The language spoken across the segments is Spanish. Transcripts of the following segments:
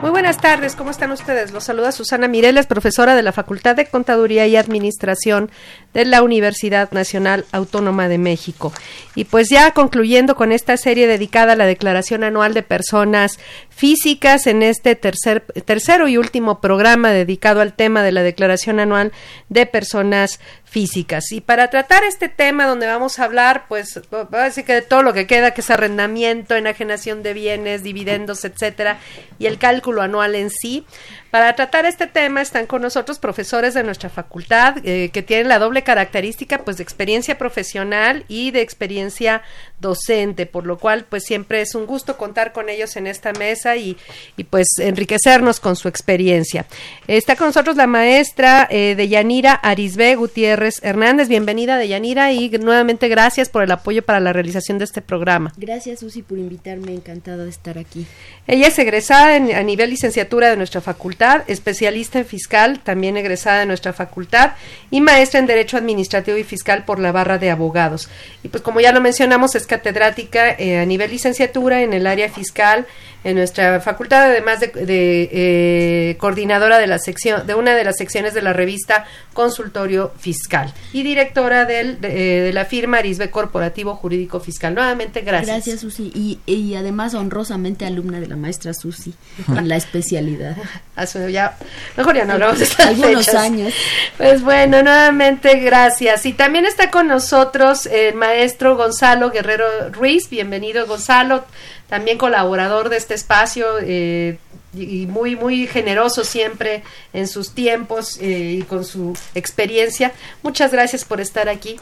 Muy buenas tardes, ¿cómo están ustedes? Los saluda Susana Mireles, profesora de la Facultad de Contaduría y Administración de la Universidad Nacional Autónoma de México. Y pues ya concluyendo con esta serie dedicada a la Declaración Anual de Personas Físicas en este tercer, tercero y último programa dedicado al tema de la Declaración Anual de Personas Físicas. Y para tratar este tema donde vamos a hablar, pues, así que de todo lo que queda, que es arrendamiento, enajenación de bienes, dividendos, etcétera, y el cálculo anual en sí. Para tratar este tema están con nosotros profesores de nuestra facultad eh, que tienen la doble característica pues de experiencia profesional y de experiencia docente, por lo cual pues siempre es un gusto contar con ellos en esta mesa y, y, pues enriquecernos con su experiencia. Está con nosotros la maestra eh, de Yanira Arisbe Gutiérrez Hernández. Bienvenida de Yanira y nuevamente gracias por el apoyo para la realización de este programa. Gracias, Susi, por invitarme. Encantada de estar aquí. Ella es egresada en- a nivel licenciatura de nuestra facultad, especialista en fiscal, también egresada de nuestra facultad y maestra en Derecho Administrativo y Fiscal por la barra de abogados. Y pues como ya lo mencionamos, es catedrática eh, a nivel licenciatura en el área fiscal en nuestra facultad, además de, de, eh, coordinadora de la sección, de una de las secciones de la revista Consultorio Fiscal y directora del, de, eh, de la firma Arisbe Corporativo Jurídico Fiscal. Nuevamente, gracias. Gracias, Susi. Y, y además honrosamente alumna de la maestra Susi en la especialidad. Hace ya, mejor ya no hablamos de estas Algunos fechas. años. Pues bueno, nuevamente gracias. Y también está con nosotros el maestro Gonzalo Guerrero Ruiz. Bienvenido, Gonzalo. También colaborador de este espacio eh, y muy, muy generoso siempre en sus tiempos eh, y con su experiencia. Muchas gracias por estar aquí.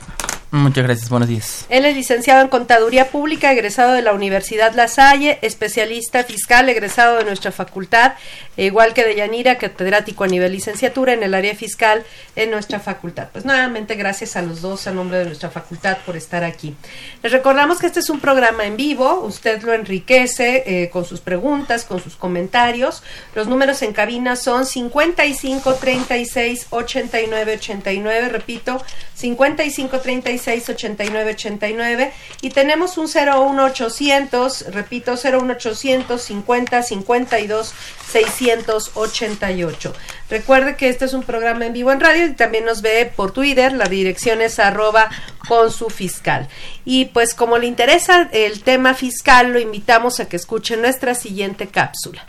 Muchas gracias, buenos días. Él es licenciado en Contaduría Pública, egresado de la Universidad La Salle, especialista fiscal, egresado de nuestra facultad, e igual que de Yanira, catedrático a nivel licenciatura en el área fiscal en nuestra facultad. Pues nuevamente gracias a los dos a nombre de nuestra facultad por estar aquí. Les recordamos que este es un programa en vivo, usted lo enriquece eh, con sus preguntas, con sus comentarios. Los números en cabina son 55 36 89 89, repito, 55 36 89 89 y tenemos un 01800, repito, 01800 50 52 688. Recuerde que este es un programa en vivo en radio y también nos ve por Twitter, la dirección es arroba con su fiscal. Y pues como le interesa el tema fiscal, lo invitamos a que escuche nuestra siguiente cápsula.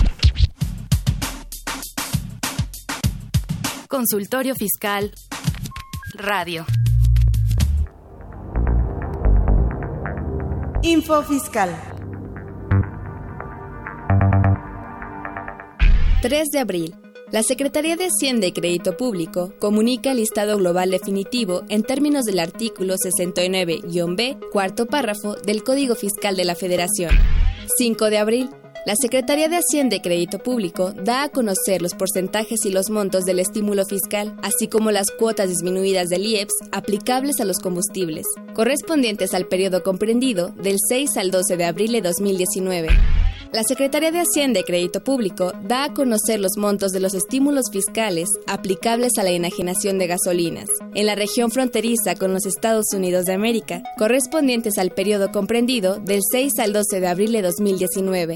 Consultorio Fiscal. Radio. Info Fiscal. 3 de abril. La Secretaría de Hacienda y Crédito Público comunica el listado global definitivo en términos del artículo 69-B, cuarto párrafo del Código Fiscal de la Federación. 5 de abril. La Secretaría de Hacienda y Crédito Público da a conocer los porcentajes y los montos del estímulo fiscal, así como las cuotas disminuidas del IEPS aplicables a los combustibles, correspondientes al periodo comprendido del 6 al 12 de abril de 2019. La Secretaría de Hacienda y Crédito Público da a conocer los montos de los estímulos fiscales aplicables a la enajenación de gasolinas en la región fronteriza con los Estados Unidos de América, correspondientes al periodo comprendido del 6 al 12 de abril de 2019.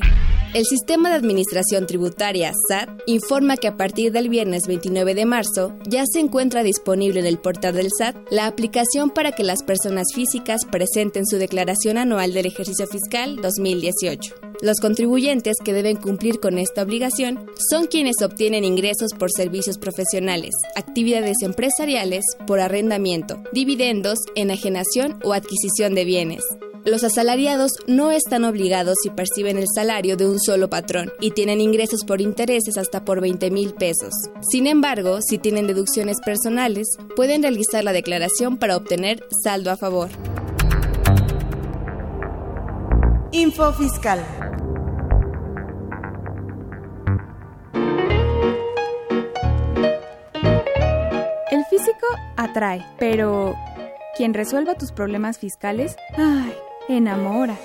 El Sistema de Administración Tributaria, SAT, informa que a partir del viernes 29 de marzo ya se encuentra disponible en el portal del SAT la aplicación para que las personas físicas presenten su declaración anual del ejercicio fiscal 2018. Los contribuyentes que deben cumplir con esta obligación son quienes obtienen ingresos por servicios profesionales, actividades empresariales, por arrendamiento, dividendos, enajenación o adquisición de bienes. Los asalariados no están obligados si perciben el salario de un solo patrón y tienen ingresos por intereses hasta por 20 mil pesos. Sin embargo, si tienen deducciones personales, pueden realizar la declaración para obtener saldo a favor. Info Fiscal. Físico atrae, pero quien resuelva tus problemas fiscales, ay, enamora.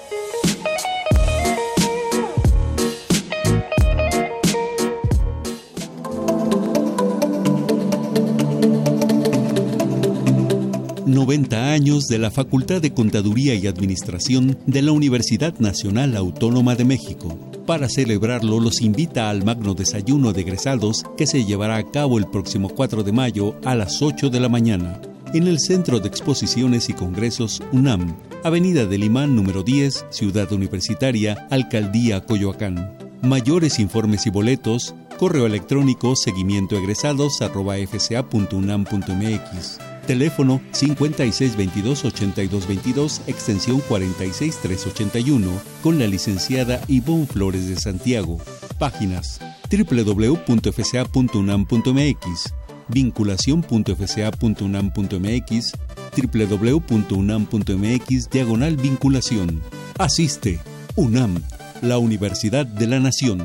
...90 años de la Facultad de Contaduría y Administración de la Universidad Nacional Autónoma de México. Para celebrarlo, los invita al magno desayuno de egresados que se llevará a cabo el próximo 4 de mayo a las 8 de la mañana en el Centro de Exposiciones y Congresos UNAM, Avenida del Imán número 10, Ciudad Universitaria, Alcaldía Coyoacán. Mayores informes y boletos, correo electrónico seguimientoegresados.fca.unam.mx. Teléfono 5622-8222, extensión 46381, con la licenciada Ivonne Flores de Santiago. Páginas www.fca.unam.mx vinculación.fca.unam.mx, www.unam.mx, diagonal vinculación. Asiste, UNAM, la Universidad de la Nación.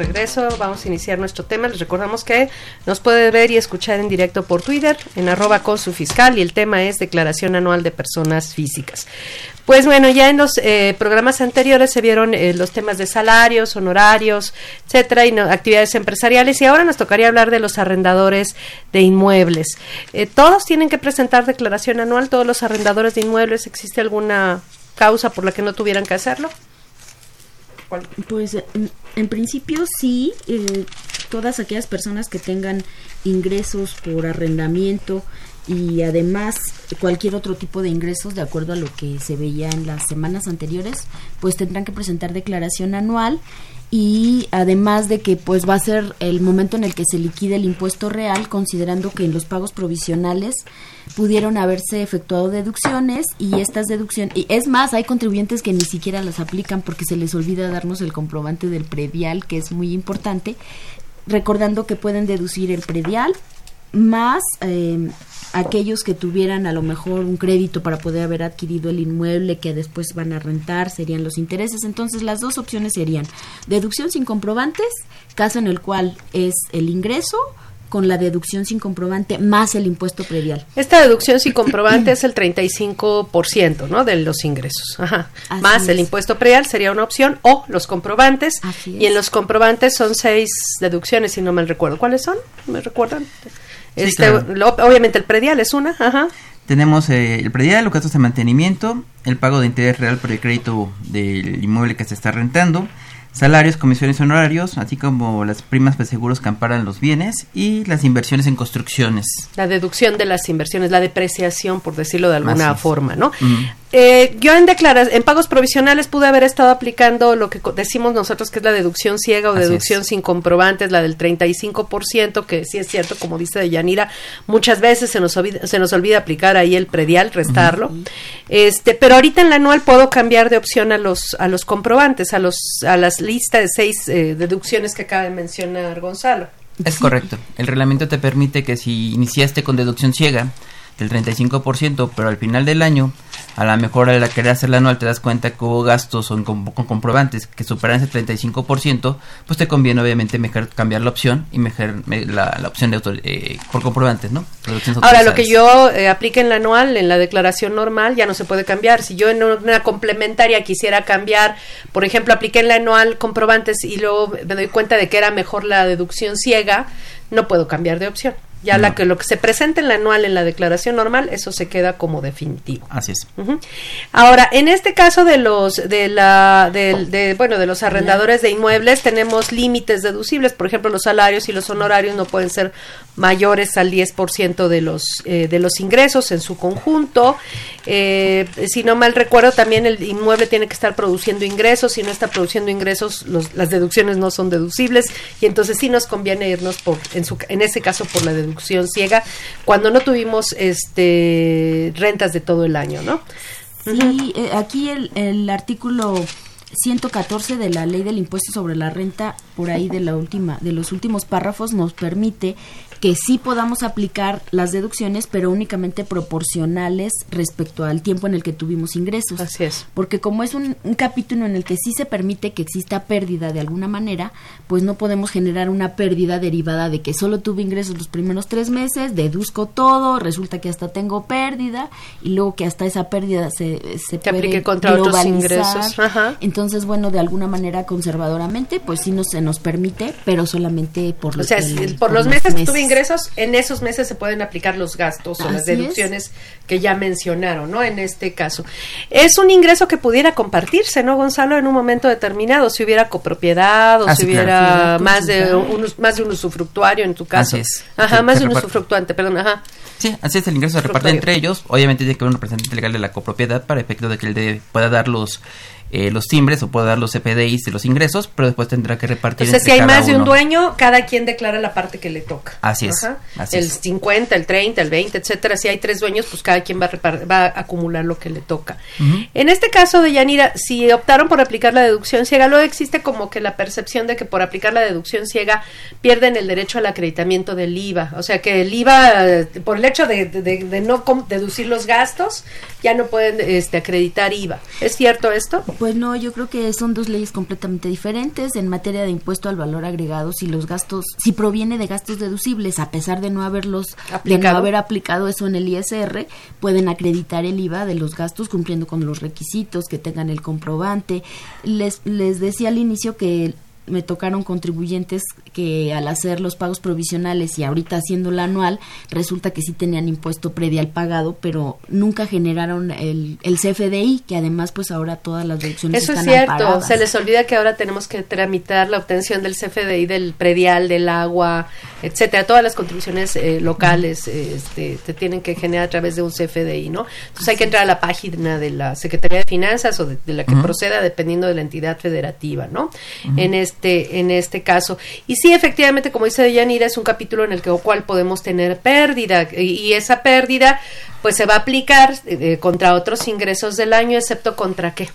Regreso, vamos a iniciar nuestro tema. Les recordamos que nos puede ver y escuchar en directo por Twitter, en arroba con su fiscal, y el tema es declaración anual de personas físicas. Pues bueno, ya en los eh, programas anteriores se vieron eh, los temas de salarios, honorarios, etcétera, y actividades empresariales, y ahora nos tocaría hablar de los arrendadores de inmuebles. Eh, ¿Todos tienen que presentar declaración anual? ¿Todos los arrendadores de inmuebles? ¿Existe alguna causa por la que no tuvieran que hacerlo? Pues en, principio sí, eh, todas aquellas personas que tengan ingresos por arrendamiento y además cualquier otro tipo de ingresos de acuerdo a lo que se veía en las semanas anteriores, pues tendrán que presentar declaración anual y además de que pues va a ser el momento en el que se liquide el impuesto real considerando que en los pagos provisionales pudieron haberse efectuado deducciones y estas deducciones y es más hay contribuyentes que ni siquiera las aplican porque se les olvida darnos el comprobante del predial que es muy importante recordando que pueden deducir el predial más eh, aquellos que tuvieran a lo mejor un crédito para poder haber adquirido el inmueble que después van a rentar serían los intereses. Entonces las dos opciones serían deducción sin comprobantes, caso en el cual es el ingreso con la deducción sin comprobante más el impuesto predial. Esta deducción sin comprobante es el 35%, ¿no? De los ingresos. Ajá. Más el impuesto predial sería una opción o los comprobantes. y en los comprobantes son seis deducciones, si no me recuerdo. ¿Cuáles son? ¿Me recuerdan? Este, obviamente el predial es una, ajá. Tenemos eh, el predial, los gastos de mantenimiento, el pago de interés real por el crédito del inmueble que se está rentando, salarios, comisiones honorarios, así como las primas de seguros que amparan los bienes y las inversiones en construcciones. La deducción de las inversiones, la depreciación, por decirlo de alguna forma, ¿no? Eh, yo en declaras, en pagos provisionales pude haber estado aplicando lo que decimos nosotros que es la deducción ciega o deducción sin comprobantes, la del 35%, que sí es cierto, como dice Deyanira, muchas veces se nos olvida, se nos olvida aplicar ahí el predial, restarlo. Este, pero ahorita en la anual puedo cambiar de opción a los a los comprobantes, a los a las listas de seis eh, deducciones que acaba de mencionar Gonzalo. Es correcto. El reglamento te permite que si iniciaste con deducción ciega, del 35%, pero al final del año, a lo mejor al querer hacerla anual te das cuenta que hubo gastos o con, comprobantes que superan ese 35%, pues te conviene obviamente mejor cambiar la opción y mejor la, la opción de eh, por comprobantes, ¿no? Ahora, lo que yo eh, aplique en la anual, en la declaración normal, ya no se puede cambiar. Si yo en una complementaria quisiera cambiar, por ejemplo, apliqué en la anual comprobantes y luego me doy cuenta de que era mejor la deducción ciega, no puedo cambiar de opción. Ya la que lo que se presenta en la anual en la declaración normal, eso se queda como definitivo. Así es. Ahora, en este caso de los de la de, bueno, de los arrendadores de inmuebles tenemos límites deducibles, por ejemplo, los salarios y los honorarios no pueden ser mayores al 10% de los eh, de los ingresos en su conjunto. Eh, si no mal recuerdo, también el inmueble tiene que estar produciendo ingresos, si no está produciendo ingresos, las deducciones no son deducibles y entonces sí nos conviene irnos por en su en ese caso por la deducción ciega cuando no tuvimos este rentas de todo el año, ¿no? Sí, eh, aquí el, el artículo 114 de la ley del impuesto sobre la renta por ahí de la última de los últimos párrafos nos permite que sí podamos aplicar las deducciones, pero únicamente proporcionales respecto al tiempo en el que tuvimos ingresos. Así es. Porque como es un, capítulo en el que sí se permite que exista pérdida de alguna manera, pues no podemos generar una pérdida derivada de que solo tuve ingresos los primeros tres meses, deduzco todo, resulta que hasta tengo pérdida y luego que hasta esa pérdida se, se puede aplique contra otros ingresos. Entonces, bueno, de alguna manera conservadoramente, pues sí nos, se nos permite, pero solamente por los, o sea, por, los meses, que tuve ingresos, en esos meses se pueden aplicar los gastos o las deducciones que ya mencionaron, ¿no? En este caso. Es un ingreso que pudiera compartirse, ¿no, Gonzalo? En un momento determinado, si hubiera copropiedad o ah, si hubiera más, de un, más de un usufructuario en tu caso. Así es. Ajá, más de un usufructuante, perdón, ajá. Sí, así es, el ingreso se reparte entre ellos. Obviamente tiene que haber un representante legal de la copropiedad para efecto de que él pueda dar los eh, los timbres o puede dar los CPDIs de los ingresos, pero después tendrá que repartir. Entonces, si hay más de un dueño, cada quien declara la parte que le toca. Así es. el 50, el 30, el 20, etcétera. Si hay tres dueños, pues cada quien va a, va a acumular lo que le toca. En este caso de Yanira, si optaron por aplicar la deducción ciega, luego existe como que la percepción de que por aplicar la deducción ciega pierden el derecho al acreditamiento del IVA. O sea que el IVA, por el hecho de, de no deducir los gastos, ya no pueden este, acreditar IVA. ¿Es cierto esto? Pues no, yo creo que son dos leyes completamente diferentes. En materia de impuesto al valor agregado, si los gastos, si proviene de gastos deducibles, a pesar de no haberlos, de no haber aplicado eso en el ISR, pueden acreditar el IVA de los gastos cumpliendo con los requisitos, que tengan el comprobante. Les, les decía al inicio que me tocaron contribuyentes que al hacer los pagos provisionales y ahorita haciendo la anual, resulta que sí tenían impuesto predial pagado, pero nunca generaron el, el CFDI, que además pues ahora todas las deducciones Eso es cierto, se les olvida que ahora tenemos que tramitar la obtención del CFDI, del predial, del agua, etcétera, todas las contribuciones eh, locales este, te tienen que generar a través de un CFDI, ¿no? Entonces hay que entrar a la página de la Secretaría de Finanzas o de, la que proceda dependiendo de la entidad federativa, ¿no? En este en este caso. Y sí, efectivamente, como dice Yanira, es un capítulo en el que, cual podemos tener pérdida y, esa pérdida pues se va a aplicar eh, contra otros ingresos del año, excepto contra qué?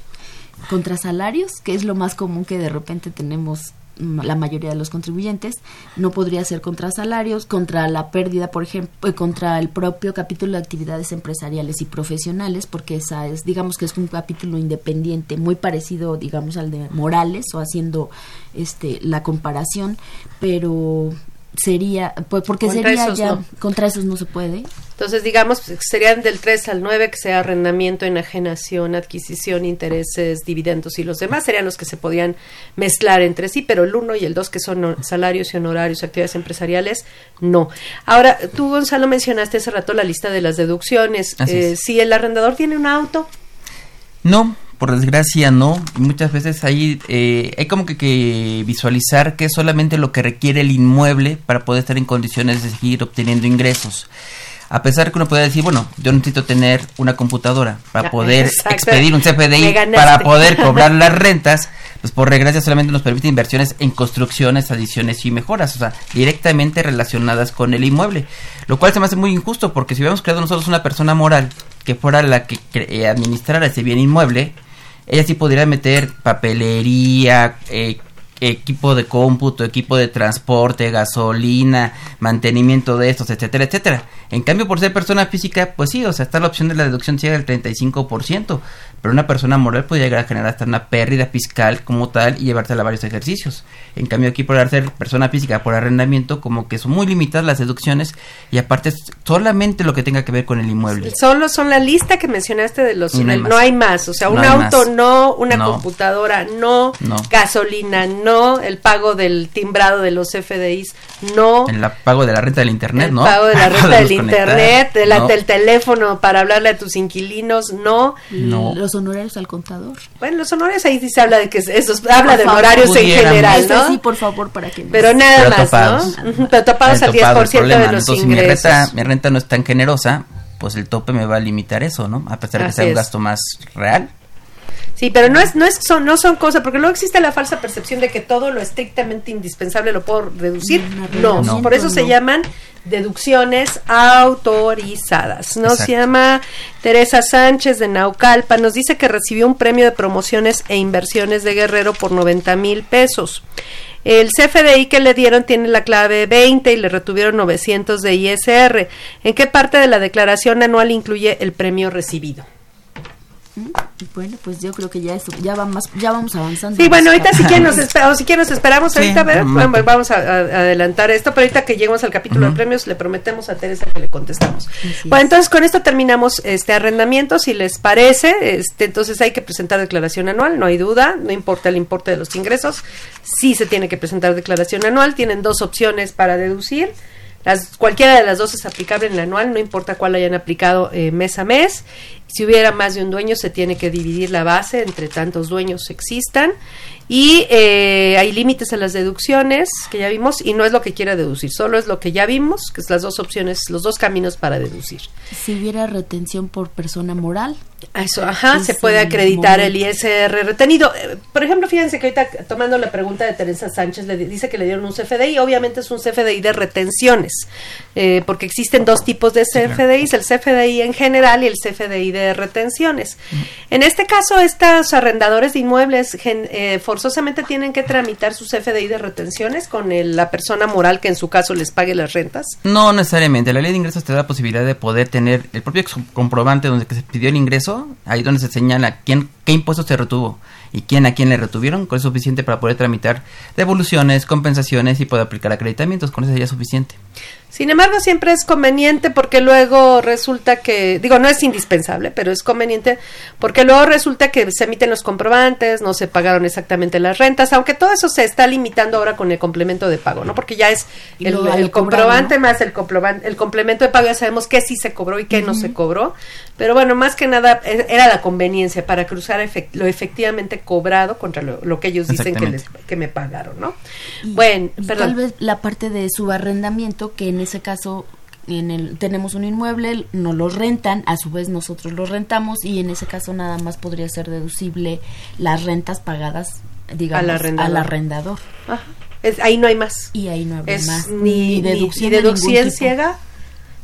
Contra salarios, que es lo más común que de repente tenemos la mayoría de los contribuyentes, no podría ser contra salarios, contra la pérdida, por ejemplo, eh, contra el propio capítulo de actividades empresariales y profesionales, porque esa es, digamos que es un capítulo independiente, muy parecido, digamos, al de Morales, o haciendo este la comparación, pero sería, pues porque sería ya, contra esos no se puede. Entonces, digamos, serían del 3 al 9, que sea arrendamiento, enajenación, adquisición, intereses, dividendos y los demás serían los que se podían mezclar entre sí, pero el 1 y el 2, que son salarios y honorarios, actividades empresariales, no. Ahora, tú, Gonzalo, mencionaste hace rato la lista de las deducciones. Eh, si el arrendador tiene un auto. No, por desgracia no. Muchas veces hay, eh, hay como que, que, visualizar que es solamente lo que requiere el inmueble para poder estar en condiciones de seguir obteniendo ingresos. A pesar que uno puede decir, bueno, yo necesito tener una computadora para poder expedir un CFDI, para poder cobrar las rentas, pues por desgracia solamente nos permite inversiones en construcciones, adiciones y mejoras, o sea, directamente relacionadas con el inmueble, lo cual se me hace muy injusto porque si hubiéramos creado nosotros una persona moral que fuera la que eh, administrara ese bien inmueble, ella sí podría meter papelería, eh, equipo de cómputo, equipo de transporte, gasolina, mantenimiento de estos, etcétera, etcétera. En cambio, por ser persona física, pues sí, o sea, está la opción de la deducción llega del 35%, pero una persona moral puede llegar a generar hasta una pérdida fiscal como tal y llevársela a varios ejercicios. En cambio, aquí por ser persona física por arrendamiento, como que son muy limitadas las deducciones y aparte solamente lo que tenga que ver con el inmueble. Solo son la lista que mencionaste de los... No hay más, o sea, un auto no, una computadora no, gasolina no, el pago del timbrado de los FDIs no. El pago de la renta del internet, ¿no? El pago de la renta del internet, del teléfono para hablarle a tus inquilinos no. No. Los honorarios al contador. Bueno, los honorarios ahí sí se habla de que eso habla de honorarios en general, ¿no? Sí, por favor, para que Pero nada más, ¿no? Pero topados al 10% de los ingresos. Mi renta, mi renta no es tan generosa, pues el tope me va a limitar eso, ¿no? A pesar de que sea un gasto más real. Sí, pero no es, no es, son, no son cosas, porque luego existe la falsa percepción de que todo lo estrictamente indispensable lo puedo reducir. No, por eso se llaman deducciones autorizadas. ¿no? Se llama Teresa Sánchez de Naucalpa. Nos dice que recibió un premio de promociones e inversiones de Guerrero por 90 mil pesos. El CFDI que le dieron tiene la clave 20 y le retuvieron 900 de ISR. ¿En qué parte de la declaración anual incluye el premio recibido? Bueno, pues yo creo que ya eso, ya vamos, ya vamos avanzando. Sí, bueno, ahorita si quieren nos, si quieren nos esperamos ahorita, ver, vamos a, adelantar esto, pero ahorita que lleguemos al capítulo de premios le prometemos a Teresa que le contestamos. bueno, entonces con esto terminamos este arrendamiento, si les parece, este entonces hay que presentar declaración anual, no hay duda, no importa el importe de los ingresos, sí se tiene que presentar declaración anual, tienen dos opciones para deducir. Las, cualquiera de las dos es aplicable en el anual, no importa cuál hayan aplicado eh, mes a mes. Si hubiera más de un dueño, se tiene que dividir la base entre tantos dueños existan. Y eh, hay límites a las deducciones que ya vimos y no es lo que quiera deducir, solo es lo que ya vimos, que es las dos opciones, los dos caminos para deducir. Si hubiera retención por persona moral. Eso, ajá, se puede acreditar el ISR retenido. Eh, por ejemplo, fíjense que ahorita tomando la pregunta de Teresa Sánchez, le dice que le dieron un CFDI, obviamente es un CFDI de retenciones, eh, porque existen dos tipos de CFDIs, el CFDI en general y el CFDI de retenciones. En este caso, estos arrendadores de inmuebles eh, forzosamente tienen que tramitar sus FDI de retenciones con la persona moral que en su caso les pague las rentas? No necesariamente. La ley de ingresos te da la posibilidad de poder tener el propio comprobante donde se pidió el ingreso, ahí donde se señala quién, qué impuestos se retuvo y quién a quién le retuvieron, con eso es suficiente para poder tramitar devoluciones, compensaciones y poder aplicar acreditamientos, con eso ya es suficiente. Sin embargo, siempre es conveniente porque luego resulta que, digo, no es indispensable, pero es conveniente porque luego resulta que se emiten los comprobantes, no se pagaron exactamente las rentas, aunque todo eso se está limitando ahora con el complemento de pago, ¿no? Porque ya es el, comprobante más el, el complemento de pago, ya sabemos qué sí se cobró y qué no se cobró, pero bueno, más que nada e, era la conveniencia para cruzar lo efectivamente cobrado contra lo, que ellos dicen que, que me pagaron, ¿no? bueno, tal vez la parte de su arrendamiento que en ese caso en el, tenemos un inmueble, nos lo rentan, a su vez nosotros lo rentamos y en ese caso nada más podría ser deducible las rentas pagadas, digamos, al arrendador. ahí no hay más. Y ahí no hay más. Ni, deducción, ni deducción ciega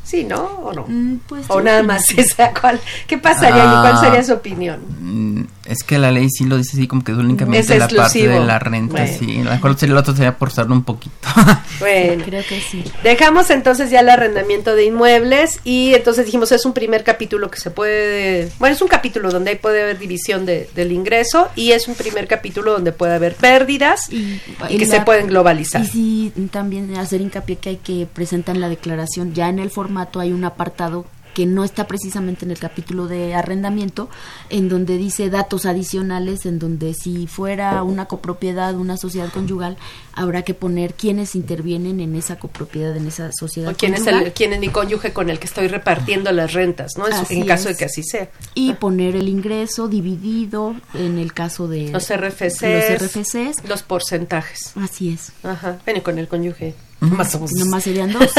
Sí, ¿no? ¿O no? Mm, pues o nada más esa. ¿cuál, ¿Qué pasaría y cuál sería su opinión? Es que la ley sí lo dice así como que únicamente la parte de la renta, sí. A lo mejor el otro sería forzarlo un poquito. bueno, creo que sí. Dejamos entonces ya el arrendamiento de inmuebles y entonces dijimos es un primer capítulo que se puede... Bueno, es un capítulo donde puede haber división de, del ingreso y es un primer capítulo donde puede haber pérdidas y, que se pueden globalizar. Y sí, también hacer hincapié que hay que presentar la declaración ya en el formato hay un apartado que no está precisamente en el capítulo de arrendamiento, en donde dice datos adicionales, en donde si fuera una copropiedad, una sociedad conyugal, habrá que poner quiénes intervienen en esa copropiedad, en esa sociedad o quién Es el, quién es mi cónyuge con el que estoy repartiendo las rentas, ¿no? en caso de que así sea. Y poner el ingreso dividido en el caso de los RFCs, los, RFCs. los porcentajes. Así es. Ajá. Bueno, con el cónyuge más Nomás serían dos,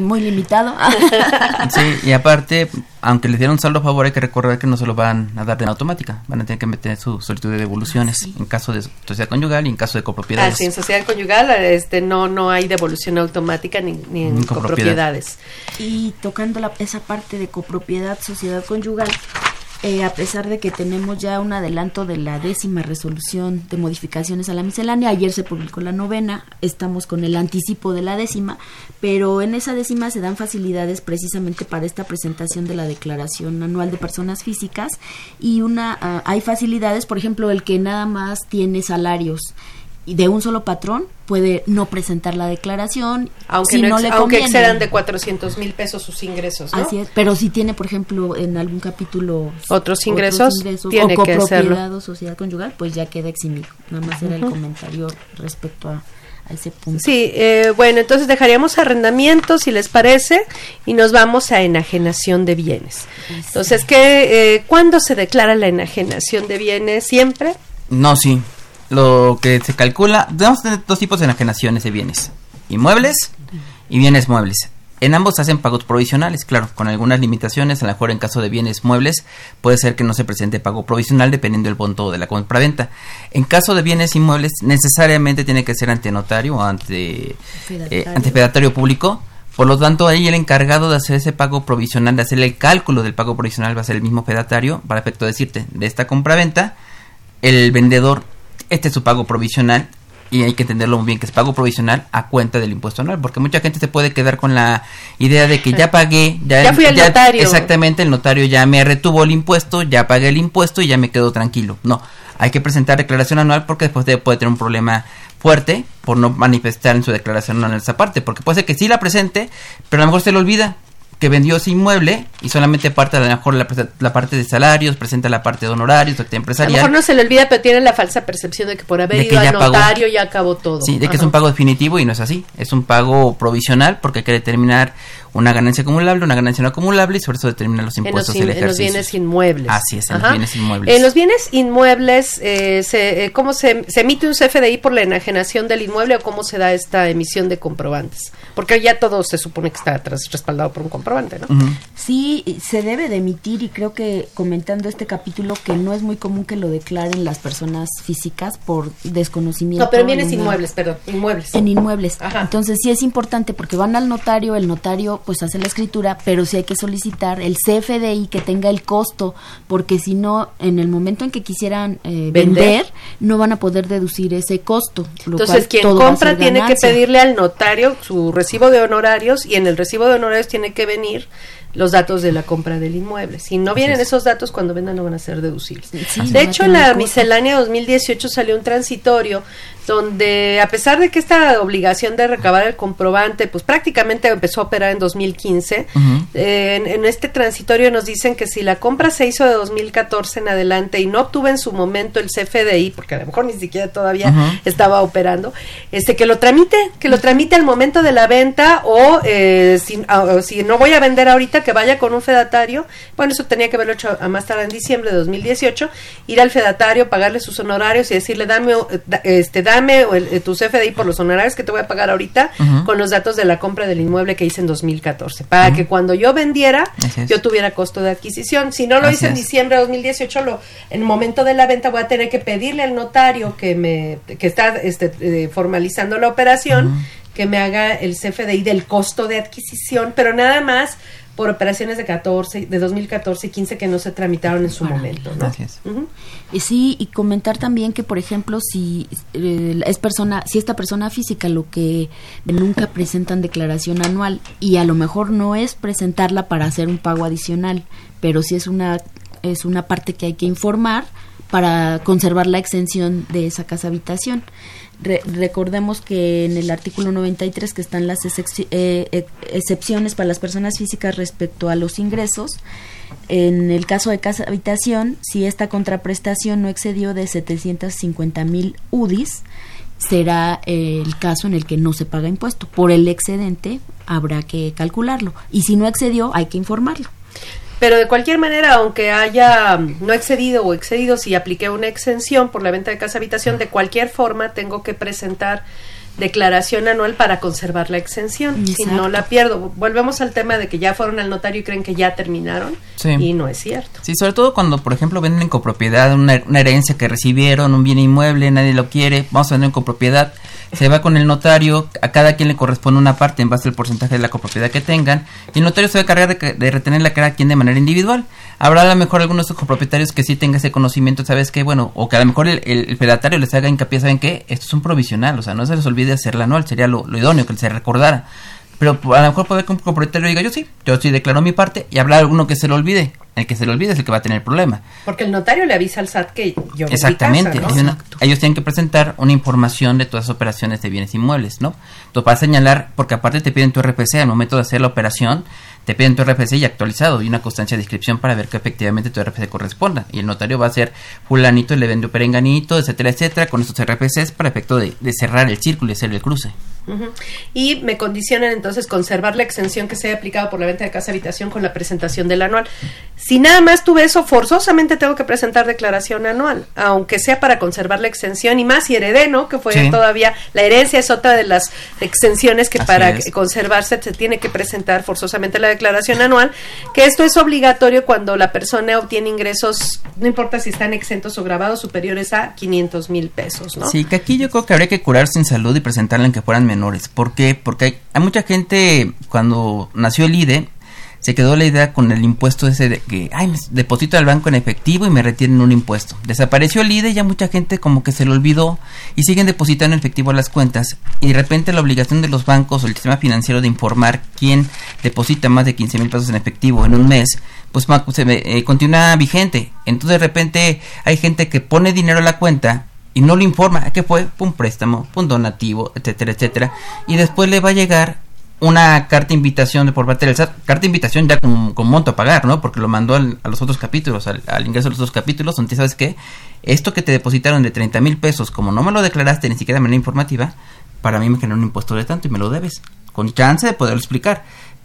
muy limitado. sí, y aparte, aunque les dieron saldo a favor, hay que recordar que no se lo van a dar de automática. Van a tener que meter su solicitud de devoluciones en caso de sociedad conyugal y en caso de copropiedades. Ah, sí, en sociedad conyugal este, no, no hay devolución automática ni, en copropiedades. Y tocando la, esa parte de copropiedad, sociedad conyugal, eh, a pesar de que tenemos ya un adelanto de la décima resolución de modificaciones a la miscelánea, ayer se publicó la novena, estamos con el anticipo de la décima, pero en esa décima se dan facilidades precisamente para esta presentación de la declaración anual de personas físicas y una ah, hay facilidades, por ejemplo, el que nada más tiene salarios de un solo patrón puede no presentar la declaración aunque si no, no ex- le aunque conviene. excedan de 400 mil pesos sus ingresos ¿no? Así es, pero si tiene, por ejemplo, en algún capítulo Otros ingresos, tiene o que hacerlo. copropiedad o sociedad conyugal, pues ya queda eximido. Nada más era el comentario respecto a, a ese punto. Sí, eh, bueno, entonces dejaríamos arrendamiento, si les parece, y nos vamos a enajenación de bienes. Entonces, ¿qué, eh, ¿cuándo se declara la enajenación de bienes? ¿Siempre? No, sí. Lo que se calcula, debemos tener dos tipos de enajenaciones de bienes. Inmuebles y bienes muebles. En ambos hacen pagos provisionales, claro, con algunas limitaciones. A lo mejor en caso de bienes muebles puede ser que no se presente pago provisional dependiendo del monto de la compraventa. En caso de bienes inmuebles necesariamente tiene que ser ante notario o ante, eh, ante fedatario público. Por lo tanto, ahí el encargado de hacer ese pago provisional, de hacer el cálculo del pago provisional va a ser el mismo fedatario para efecto de decirte de esta compraventa el vendedor, este es su pago provisional y hay que entenderlo muy bien que es pago provisional a cuenta del impuesto anual, porque mucha gente se puede quedar con la idea de que ya pagué, ya, Ya fui al notario. Exactamente, el notario ya me retuvo el impuesto, ya pagué el impuesto y ya me quedo tranquilo. No, hay que presentar declaración anual porque después de- puede tener un problema fuerte por no manifestar en su declaración anual esa parte, porque puede ser que sí la presente, pero a lo mejor se le olvida que vendió ese inmueble y solamente parte a lo mejor la, la parte de salarios, presenta la parte de honorarios, actividad A lo empresarial. mejor no se le olvida, pero tiene la falsa percepción de que por haber ido ya al pagó. notario ya acabó todo. Sí, de que es Ajá. un pago definitivo y no es así. Es un pago provisional porque hay que determinar una ganancia acumulable, una ganancia no acumulable y sobre eso determinar los en los, impuestos in- del en los bienes inmuebles. Así es, en los Ajá. bienes inmuebles. En los bienes inmuebles, eh, se, eh, ¿cómo se, se emite un CFDI por la enajenación del inmueble o cómo se da esta emisión de comprobantes? Porque ya todo se supone que está tras- respaldado por un comprobante, ¿no? Sí, se debe de emitir y creo que comentando este capítulo que no es muy común que lo declaren las personas físicas por desconocimiento. No, pero en bienes inmuebles, perdón, inmuebles. En inmuebles. Entonces sí es importante porque van al notario, el notario pues hace la escritura, pero sí hay que solicitar el CFDI que tenga el costo, porque si no, en el momento en que quisieran eh, Vender. vender, no van a poder deducir ese costo. lo Entonces, cual quien todo compra tiene que pedirle al notario su recibo de honorarios y en el recibo de honorarios tiene que venir los datos de la compra del inmueble. Si no vienen esos datos, cuando vendan no van a ser deducibles. Sí, de no hecho, en la miscelánea 2018 salió un transitorio donde, a pesar de que esta obligación de recabar el comprobante, pues prácticamente empezó a operar en 2015, eh, en, en este transitorio nos dicen que si la compra se hizo de 2014 en adelante y no obtuve en su momento el CFDI, porque a lo mejor ni siquiera todavía estaba operando, este que lo tramite, que lo tramite al momento de la venta o eh, si, a- o si no voy a vender ahorita, que vaya con un fedatario. Bueno, eso tenía que haberlo hecho a más tarde en diciembre de 2018, ir al fedatario, pagarle sus honorarios y decirle, dame, eh, este, dame el- eh, tu CFDI por los honorarios que te voy a pagar ahorita con los datos de la compra del inmueble que hice en 2014, para que cuando yo vendiera, yo tuviera costo de adquisición. Si no lo Así hice en diciembre de 2018, lo, en el momento de la venta voy a tener que pedirle al notario que me que está este, eh, formalizando la operación que me haga el CFDI del costo de adquisición, pero nada más por operaciones de 14, de 2014 y 15 que no se tramitaron en su momento, ¿no? Ujú. Y sí, y comentar también que, por ejemplo, si eh, es persona, si esta persona física lo que nunca presentan declaración anual y a lo mejor no es presentarla para hacer un pago adicional, pero sí es una es una parte que hay que informar para conservar la exención de esa casa habitación. Re- recordemos que en el artículo 93 que están las eh, eh, excepciones para las personas físicas respecto a los ingresos, en el caso de casa habitación, si esta contraprestación no excedió de 750 mil UDIs, será eh, el caso en el que no se paga impuesto. Por el excedente habrá que calcularlo. Y si no excedió, hay que informarlo. Pero de cualquier manera, aunque haya mm, no excedido o excedido, si apliqué una exención por la venta de casa habitación, de cualquier forma tengo que presentar declaración anual para conservar la exención. Si no la pierdo, volvemos al tema de que ya fueron al notario y creen que ya terminaron y no es cierto. Sí, sobre todo cuando, por ejemplo, venden en copropiedad una, una herencia que recibieron, un bien inmueble, nadie lo quiere, vamos a vender en copropiedad se va con el notario, a cada quien le corresponde una parte en base al porcentaje de la copropiedad que tengan, y el notario se va a encargar de, de retenerla a cada quien de manera individual. Habrá a lo mejor algunos copropietarios que sí tengan ese conocimiento, ¿sabes qué? Bueno, o que a lo mejor el, el, pedatario les haga hincapié, ¿saben qué? Esto es un provisional, o sea, no se les olvide hacerla anual, sería lo, lo idóneo, que se recordara. Pero a lo mejor puede que un copropietario diga, yo sí, yo sí declaro mi parte, y habrá alguno que se lo olvide. El que se le olvide es el que va a tener el problema. Porque el notario le avisa al SAT que yo Exactamente. Mi casa, ¿no? ellos, tienen que presentar una información de todas las operaciones de bienes inmuebles, ¿no? Entonces, para señalar, porque aparte te piden tu RPC al momento de hacer la operación, te piden tu RPC y actualizado y una constancia de inscripción para ver que efectivamente tu RPC corresponda. Y el notario va a ser fulanito, le vendió perenganito, etcétera, etcétera, con estos RPCs para efecto de, de cerrar el círculo y hacer el cruce. Uh -huh. Y me condicionan entonces conservar la exención que se haya aplicado por la venta de casa habitación con la presentación del anual. Si nada más tuve eso, forzosamente tengo que presentar declaración anual, aunque sea para conservar la exención y más si heredé, ¿no? Que fue sí. todavía, la herencia es otra de las exenciones que Así para es. conservarse se tiene que presentar forzosamente la declaración anual, que esto es obligatorio cuando la persona obtiene ingresos, no importa si están exentos o grabados, superiores a 500 mil pesos, ¿no? Sí, que aquí yo creo que habría que curarse en salud y presentarla en que fueran menores. ¿Por qué? Porque hay, hay mucha gente, cuando nació el IDE, se quedó la idea con el impuesto ese de que, ay, deposito al banco en efectivo y me retienen un impuesto. Desapareció el IDE y ya mucha gente como que se lo olvidó y siguen depositando en efectivo las cuentas y de repente la obligación de los bancos o el sistema financiero de informar quién deposita más de 15 mil pesos en efectivo en un mes, pues se, eh, continúa vigente. Entonces de repente hay gente que pone dinero a la cuenta y no le informa que fue un préstamo, un donativo, etcétera, etcétera, y después le va a llegar una carta de invitación por parte del SAT, carta de invitación ya con, con monto a pagar, ¿no? Porque lo mandó al, a los otros capítulos, al, al, ingreso de los otros capítulos, donde sabes que esto que te depositaron de 30 mil pesos, como no me lo declaraste ni siquiera de manera informativa, para mí me generó un impuesto de tanto y me lo debes, con chance de poderlo explicar.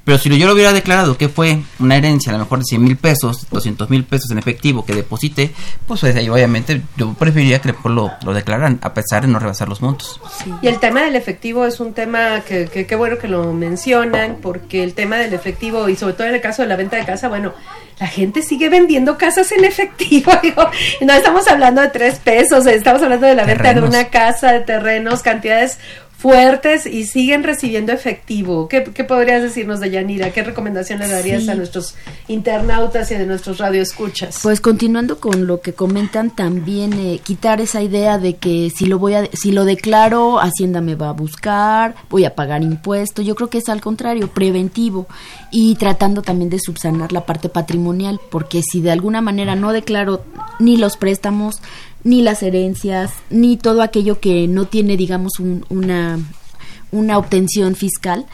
Pero si yo lo hubiera declarado que fue una herencia a lo mejor de 100 mil pesos, 200 mil pesos en efectivo que deposité, pues ahí obviamente yo preferiría que lo, lo declararan a pesar de no rebasar los montos. Sí. Y el tema del efectivo es un tema que qué bueno que lo mencionan, porque el tema del efectivo y sobre todo en el caso de la venta de casa, bueno, la gente sigue vendiendo casas en efectivo. Digo, no estamos hablando de tres pesos, estamos hablando de la terrenos. venta de una casa, de terrenos, cantidades fuertes y siguen recibiendo efectivo. ¿Qué, qué podrías decirnos de Yanira? ¿Qué recomendación le darías sí. a nuestros internautas y a nuestros radioescuchas? Pues continuando con lo que comentan, también eh, quitar esa idea de que si lo voy a, si lo declaro, Hacienda me va a buscar, voy a pagar impuestos. Yo creo que es al contrario, preventivo y tratando también de subsanar la parte patrimonial, porque si de alguna manera no declaro ni los préstamos, ni las herencias, ni todo aquello que no tiene, digamos, un, una, una obtención fiscal,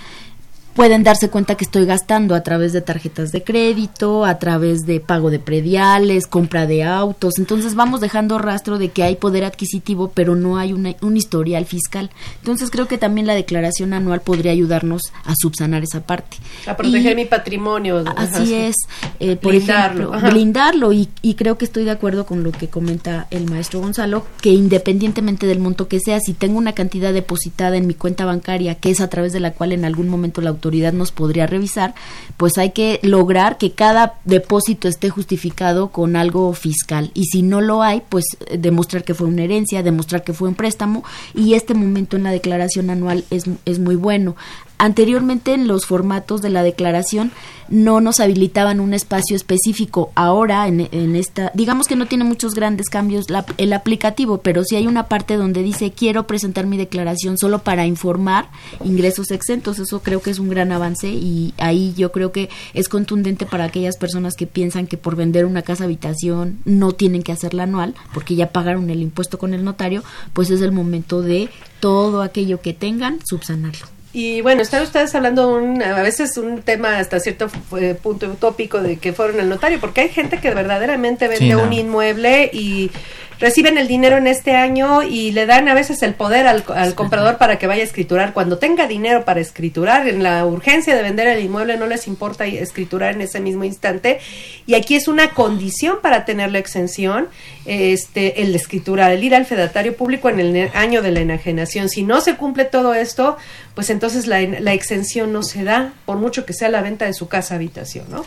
pueden darse cuenta que estoy gastando a través de tarjetas de crédito, a través de pago de prediales, compra de autos. Entonces vamos dejando rastro de que hay poder adquisitivo, pero no hay una, un historial fiscal. Entonces creo que también la declaración anual podría ayudarnos a subsanar esa parte. A proteger y, mi patrimonio. Así Ajá. es. Eh, por blindarlo. Ejemplo, blindarlo. Y, y creo que estoy de acuerdo con lo que comenta el maestro Gonzalo, que independientemente del monto que sea, si tengo una cantidad depositada en mi cuenta bancaria, que es a través de la cual en algún momento la autoridad nos podría revisar, pues hay que lograr que cada depósito esté justificado con algo fiscal. Y si no lo hay, pues demostrar que fue una herencia, demostrar que fue un préstamo y este momento en la declaración anual es, es muy bueno. Anteriormente en los formatos de la declaración no nos habilitaban un espacio específico. Ahora en, esta, digamos que no tiene muchos grandes cambios la, el aplicativo, pero sí hay una parte donde dice quiero presentar mi declaración solo para informar ingresos exentos. Eso creo que es un gran avance y ahí yo creo que es contundente para aquellas personas que piensan que por vender una casa habitación no tienen que hacerla anual porque ya pagaron el impuesto con el notario, pues es el momento de todo aquello que tengan subsanarlo. Y bueno, están ustedes hablando un, a veces un tema hasta cierto eh, punto utópico de que fueron al notario, porque hay gente que verdaderamente vende sí, no. un inmueble y reciben el dinero en este año y le dan a veces el poder al, al comprador para que vaya a escriturar. Cuando tenga dinero para escriturar, en la urgencia de vender el inmueble no les importa escriturar en ese mismo instante. Y aquí es una condición para tener la exención, este, el escriturar, el ir al fedatario público en el año de la enajenación. Si no se cumple todo esto, pues entonces la, la exención no se da, por mucho que sea la venta de su casa habitación, ¿no?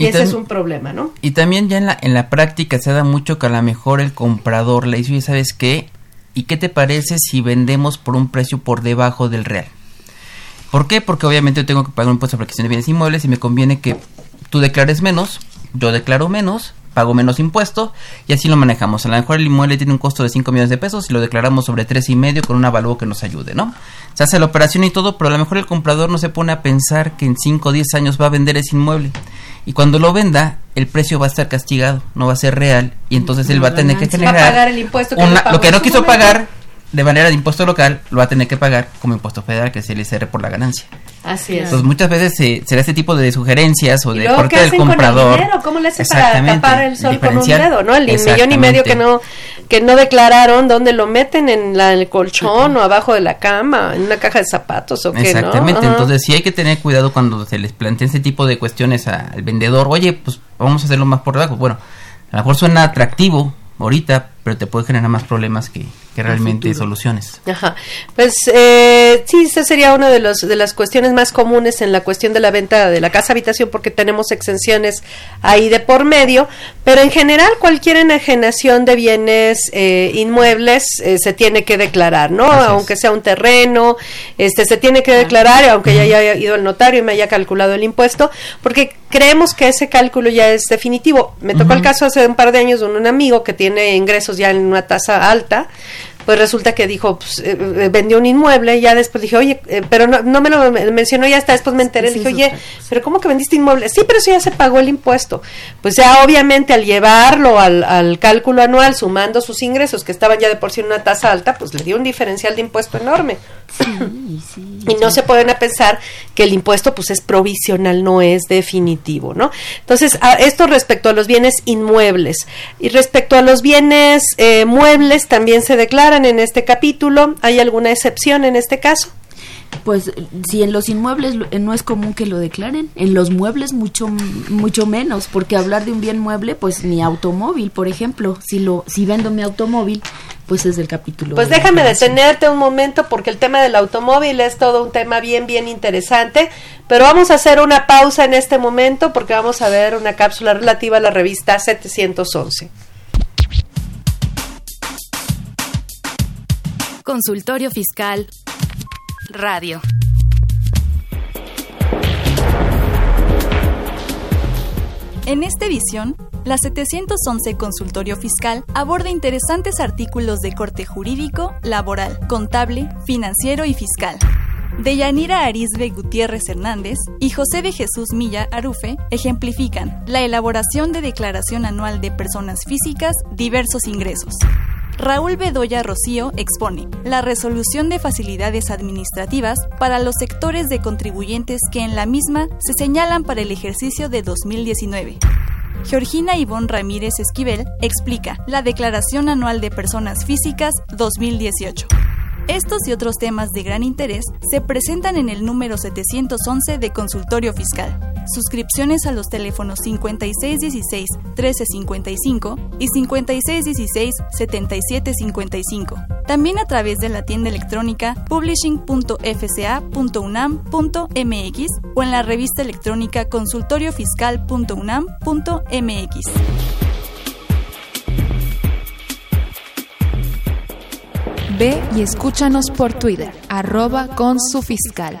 Y, ese es un problema, ¿no? Y también ya en la, en la práctica se da mucho que a lo mejor el comprador le dice, ¿sabes qué? ¿Y qué te parece si vendemos por un precio por debajo del real? ¿Por qué? Porque obviamente yo tengo que pagar un impuesto sobre adquisición de bienes inmuebles y me conviene que tú declares menos, yo declaro menos, pago menos impuesto y así lo manejamos. A lo mejor el inmueble tiene un costo de 5 millones de pesos y lo declaramos sobre tres y medio con un avalúo que nos ayude, ¿no? Se hace la operación y todo, pero a lo mejor el comprador no se pone a pensar que en 5 o 10 años va a vender ese inmueble. Y cuando lo venda, el precio va a estar castigado, no va a ser real. Y entonces él va a tener que generar. Va a pagar el impuesto que una- lo que no quiso momento. pagar de manera de impuesto local, lo va a tener que pagar como impuesto federal, que es el ISR por la ganancia. Así es. Entonces muchas veces se, se da este tipo de sugerencias o ¿Y de parte qué del hacen con el comprador. dinero? ¿Cómo le hacen para tapar el sol con un dedo, no? El millón y medio que no que no declararon, ¿dónde lo meten? ¿En la- el colchón o abajo de la cama? ¿En una caja de zapatos o qué, no? Exactamente, Ajá. entonces sí hay que tener cuidado cuando se les plantea ese tipo de cuestiones al vendedor. Oye, pues vamos a hacerlo más por debajo. Bueno, a lo mejor suena atractivo ahorita, pero te puede generar más problemas que, que realmente soluciones. Ajá. Pues eh, sí, esa sería una de, los, de las cuestiones más comunes en la cuestión de la venta de la casa habitación porque tenemos exenciones ahí de por medio, pero en general cualquier enajenación de bienes eh, inmuebles eh, se tiene que declarar, ¿no? Aunque sea un terreno, este se tiene que declarar, aunque ya haya ido al notario y me haya calculado el impuesto, porque creemos que ese cálculo ya es definitivo. Me tocó el caso hace un par de años de un amigo que tiene ingresos ya en una tasa alta, pues resulta que dijo, pues, eh, eh, vendió un inmueble y ya después dije, oye, eh, pero no, no me lo men- mencionó y hasta después me enteré, Sí, dije, sí, oye, sí. pero ¿cómo que vendiste inmueble? Sí, pero eso ya se pagó el impuesto. Pues ya obviamente al llevarlo al, al cálculo anual, sumando sus ingresos, que estaban ya de por sí en una tasa alta, pues le dio un diferencial de impuesto enorme. y no se pueden a pensar que el impuesto pues es provisional, no es definitivo, ¿no? Entonces, a esto respecto a los bienes inmuebles. Y respecto a los bienes eh, muebles, también se en este capítulo. ¿Hay alguna excepción en este caso? Pues si en los inmuebles no es común que lo declaren, en los muebles mucho mucho menos, porque hablar de un bien mueble, pues mi automóvil, por ejemplo, si lo si vendo mi automóvil, pues es del capítulo. Pues de déjame detenerte un momento porque el tema del automóvil es todo un tema bien, bien interesante, pero vamos a hacer una pausa en este momento porque vamos a ver una cápsula relativa a la revista 711. Consultorio Fiscal Radio. En esta edición, la 711 Consultorio Fiscal aborda interesantes artículos de corte jurídico, laboral, contable, financiero y fiscal. Deyanira Arisbe Gutiérrez Hernández y José de Jesús Milla Arufe ejemplifican la elaboración de declaración anual de personas físicas diversos ingresos. Raúl Bedoya Rocío expone la resolución de facilidades administrativas para los sectores de contribuyentes que en la misma se señalan para el ejercicio de 2019. Georgina Ivonne Ramírez Esquivel explica la Declaración Anual de Personas Físicas 2018. Estos y otros temas de gran interés se presentan en el número 711 de Consultorio Fiscal. Suscripciones a los teléfonos 5616-1355 y 5616-7755. También a través de la tienda electrónica publishing.fca.unam.mx o en la revista electrónica consultoriofiscal.unam.mx. Ve y escúchanos por Twitter, arroba con su fiscal.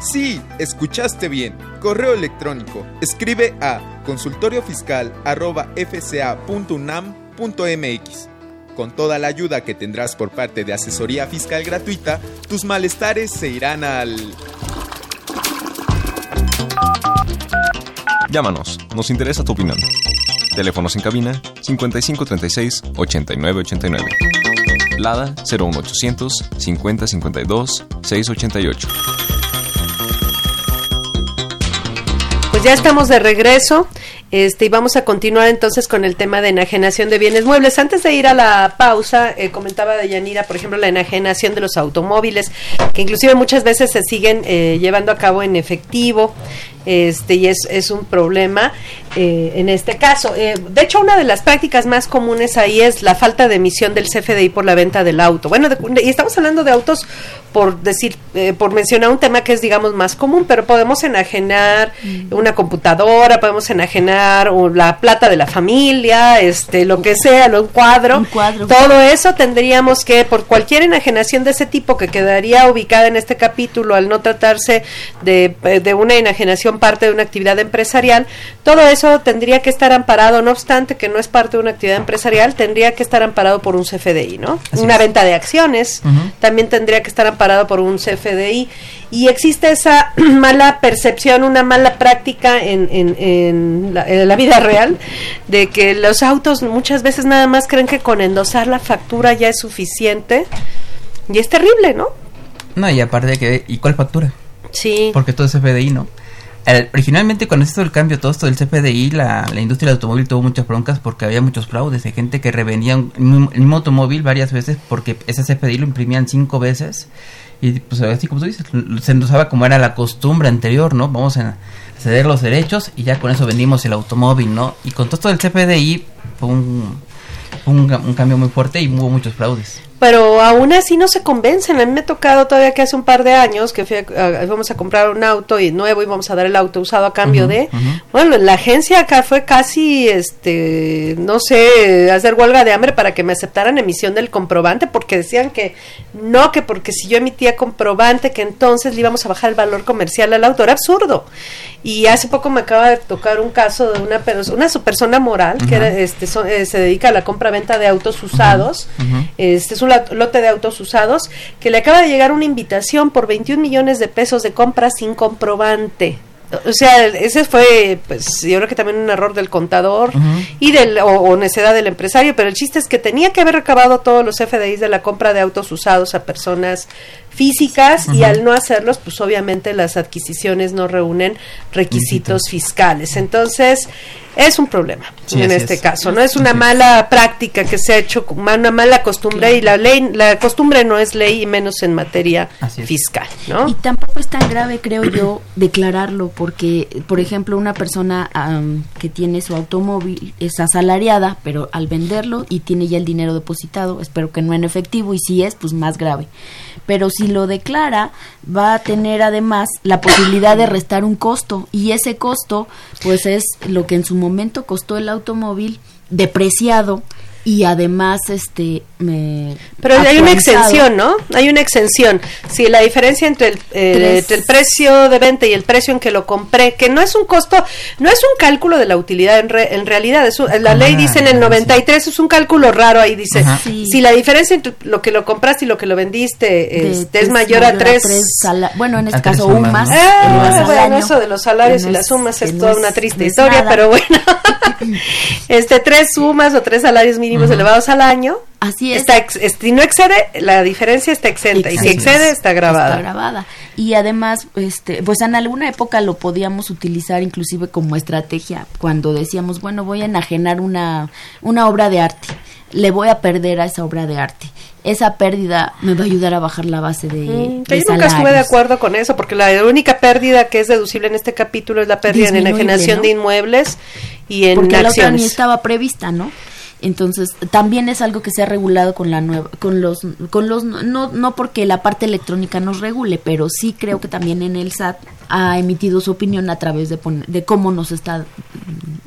Sí, escuchaste bien. Correo electrónico. Escribe a consultoriofiscal.fca.unam.mx. Con toda la ayuda que tendrás por parte de asesoría fiscal gratuita, tus malestares se irán al... Llámanos, nos interesa tu opinión. Teléfonos en cabina 5536 8989. Lada 01800 5052 688. Pues ya estamos de regreso. Este, y vamos a continuar entonces con el tema de enajenación de bienes muebles. Antes de ir a la pausa, eh, comentaba de Yanira, por ejemplo, la enajenación de los automóviles, que inclusive muchas veces se siguen eh, llevando a cabo en efectivo, este, y es, es un problema eh, en este caso. Eh, de hecho, una de las prácticas más comunes ahí es la falta de emisión del CFDI por la venta del auto. Bueno, de- y estamos hablando de autos por decir, eh, por mencionar un tema que es, digamos, más común, pero podemos enajenar una computadora, podemos enajenar o la plata de la familia, este, lo que sea, lo- un cuadro, todo eso tendríamos que, por cualquier enajenación de ese tipo que quedaría ubicada en este capítulo al no tratarse de, de una enajenación parte de una actividad empresarial, todo eso tendría que estar amparado, no obstante que no es parte de una actividad empresarial, tendría que estar amparado por un CFDI, ¿no? Así una es. venta de acciones también tendría que estar amparado por un CFDI y existe esa mala percepción, una mala práctica en, en, en la, en la vida real de que los autos muchas veces nada más creen que con endosar la factura ya es suficiente y es terrible, ¿no? No, y aparte de que, ¿y cuál factura? Sí. Porque todo es CFDI, ¿no? Originalmente cuando se hizo el cambio, todo esto del CFDI, la, la industria del automóvil tuvo muchas broncas porque había muchos fraudes, de gente que revendía un- el mismo automóvil varias veces porque ese CFDI lo imprimían cinco veces y pues así como tú dices, se endosaba como era la costumbre anterior, ¿no? Vamos a ceder los derechos y ya con eso vendimos el automóvil, ¿no? Y con todo esto del CFDI fue un, un, un cambio muy fuerte y hubo muchos fraudes. Pero aún así no se convencen. A mí me ha tocado todavía que hace un par de años que fui a- a- vamos a comprar un auto y nuevo y vamos a dar el auto usado a cambio de. Bueno, la agencia acá fue casi, este, no sé, hacer huelga de hambre para que me aceptaran emisión del comprobante porque decían que no, que porque si yo emitía comprobante que entonces le íbamos a bajar el valor comercial al auto. Era absurdo. Y hace poco me acaba de tocar un caso de una, perso- una persona moral que era, este, so- eh, se dedica a la compra-venta de autos usados. Este es un lote de autos usados que le acaba de llegar una invitación por 21 millones de pesos de compra sin comprobante. O sea, ese fue, pues, yo creo que también un error del contador y del o, o necedad del empresario, pero el chiste es que tenía que haber recabado todos los FDIs de la compra de autos usados a personas físicas y al no hacerlos, pues obviamente las adquisiciones no reúnen requisitos fiscales. Entonces, es un problema Sí, en este es. caso, ¿no? Es una mala práctica que se ha hecho, una mala costumbre y la ley, la costumbre no es ley y menos en materia fiscal, ¿no? Y tampoco es tan grave, creo yo, declararlo, porque, por ejemplo, una persona que tiene su automóvil es asalariada, pero al venderlo y tiene ya el dinero depositado, espero que no en efectivo, y si es, pues más grave. Pero si lo declara, va a tener además la posibilidad de restar un costo, y ese costo, pues es lo que en su momento costó el automóvil depreciado y además este me Pero hay una exención, ¿no? Hay una exención. Si la diferencia entre el, eh, entre el precio de venta y el precio en que lo compré, que no es un costo, no es un cálculo de la utilidad en, re- en realidad, es un- la ley Ah, dice en el 93, es un cálculo raro, ahí dice. Sí. si la diferencia entre lo que lo compraste y lo que lo vendiste de este, es tres mayor a tres... bueno, en este a tres caso que Ah, no es al bueno, año, eso de los salarios y no las sumas es no toda una triste no es historia, nada. pero bueno. este, tres sumas o tres salarios mínimos elevados al año. Así es. Está ex- es- si no excede, la diferencia está exenta. Y si excede, es. está grabada. Está grabada. Y además, este, pues en alguna época lo podíamos utilizar inclusive como estrategia cuando decíamos, bueno, voy a enajenar una, una obra de arte. Le voy a perder a esa obra de arte. Esa pérdida me va a ayudar a bajar la base de, Mm, de yo nunca estuve de acuerdo con eso, porque la única pérdida que es deducible en este capítulo es la pérdida en Disminuible, enajenación ¿no? de inmuebles y en Porque la otra ni acciones. estaba prevista, ¿no? Entonces, también es algo que se ha regulado con la nueva, con los, con los, no, no porque la parte electrónica nos regule, pero sí creo que también en el SAT ha emitido su opinión a través de, de cómo nos está.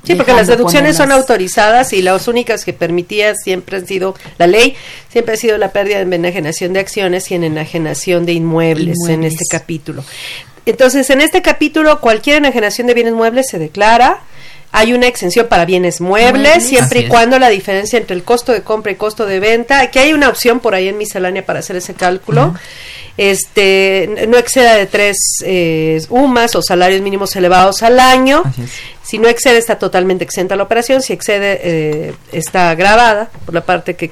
Sí, porque las deducciones son autorizadas y las únicas que permitía siempre han sido, la ley siempre ha sido la pérdida en enajenación de acciones y en enajenación de inmuebles, en este capítulo. Entonces, en este capítulo, cualquier enajenación de bienes muebles se declara hay una exención para bienes muebles, siempre y cuando la diferencia entre el costo de compra y costo de venta, aquí hay una opción por ahí en miscelánea para hacer ese cálculo, este no exceda de tres eh, UMAS o salarios mínimos elevados al año. Si no excede está totalmente exenta la operación, si excede eh, está grabada por la parte que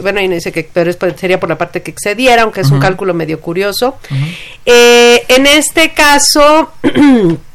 bueno, ahí no dice que, pero sería por la parte que excediera, aunque es un cálculo medio curioso. Eh, en este caso,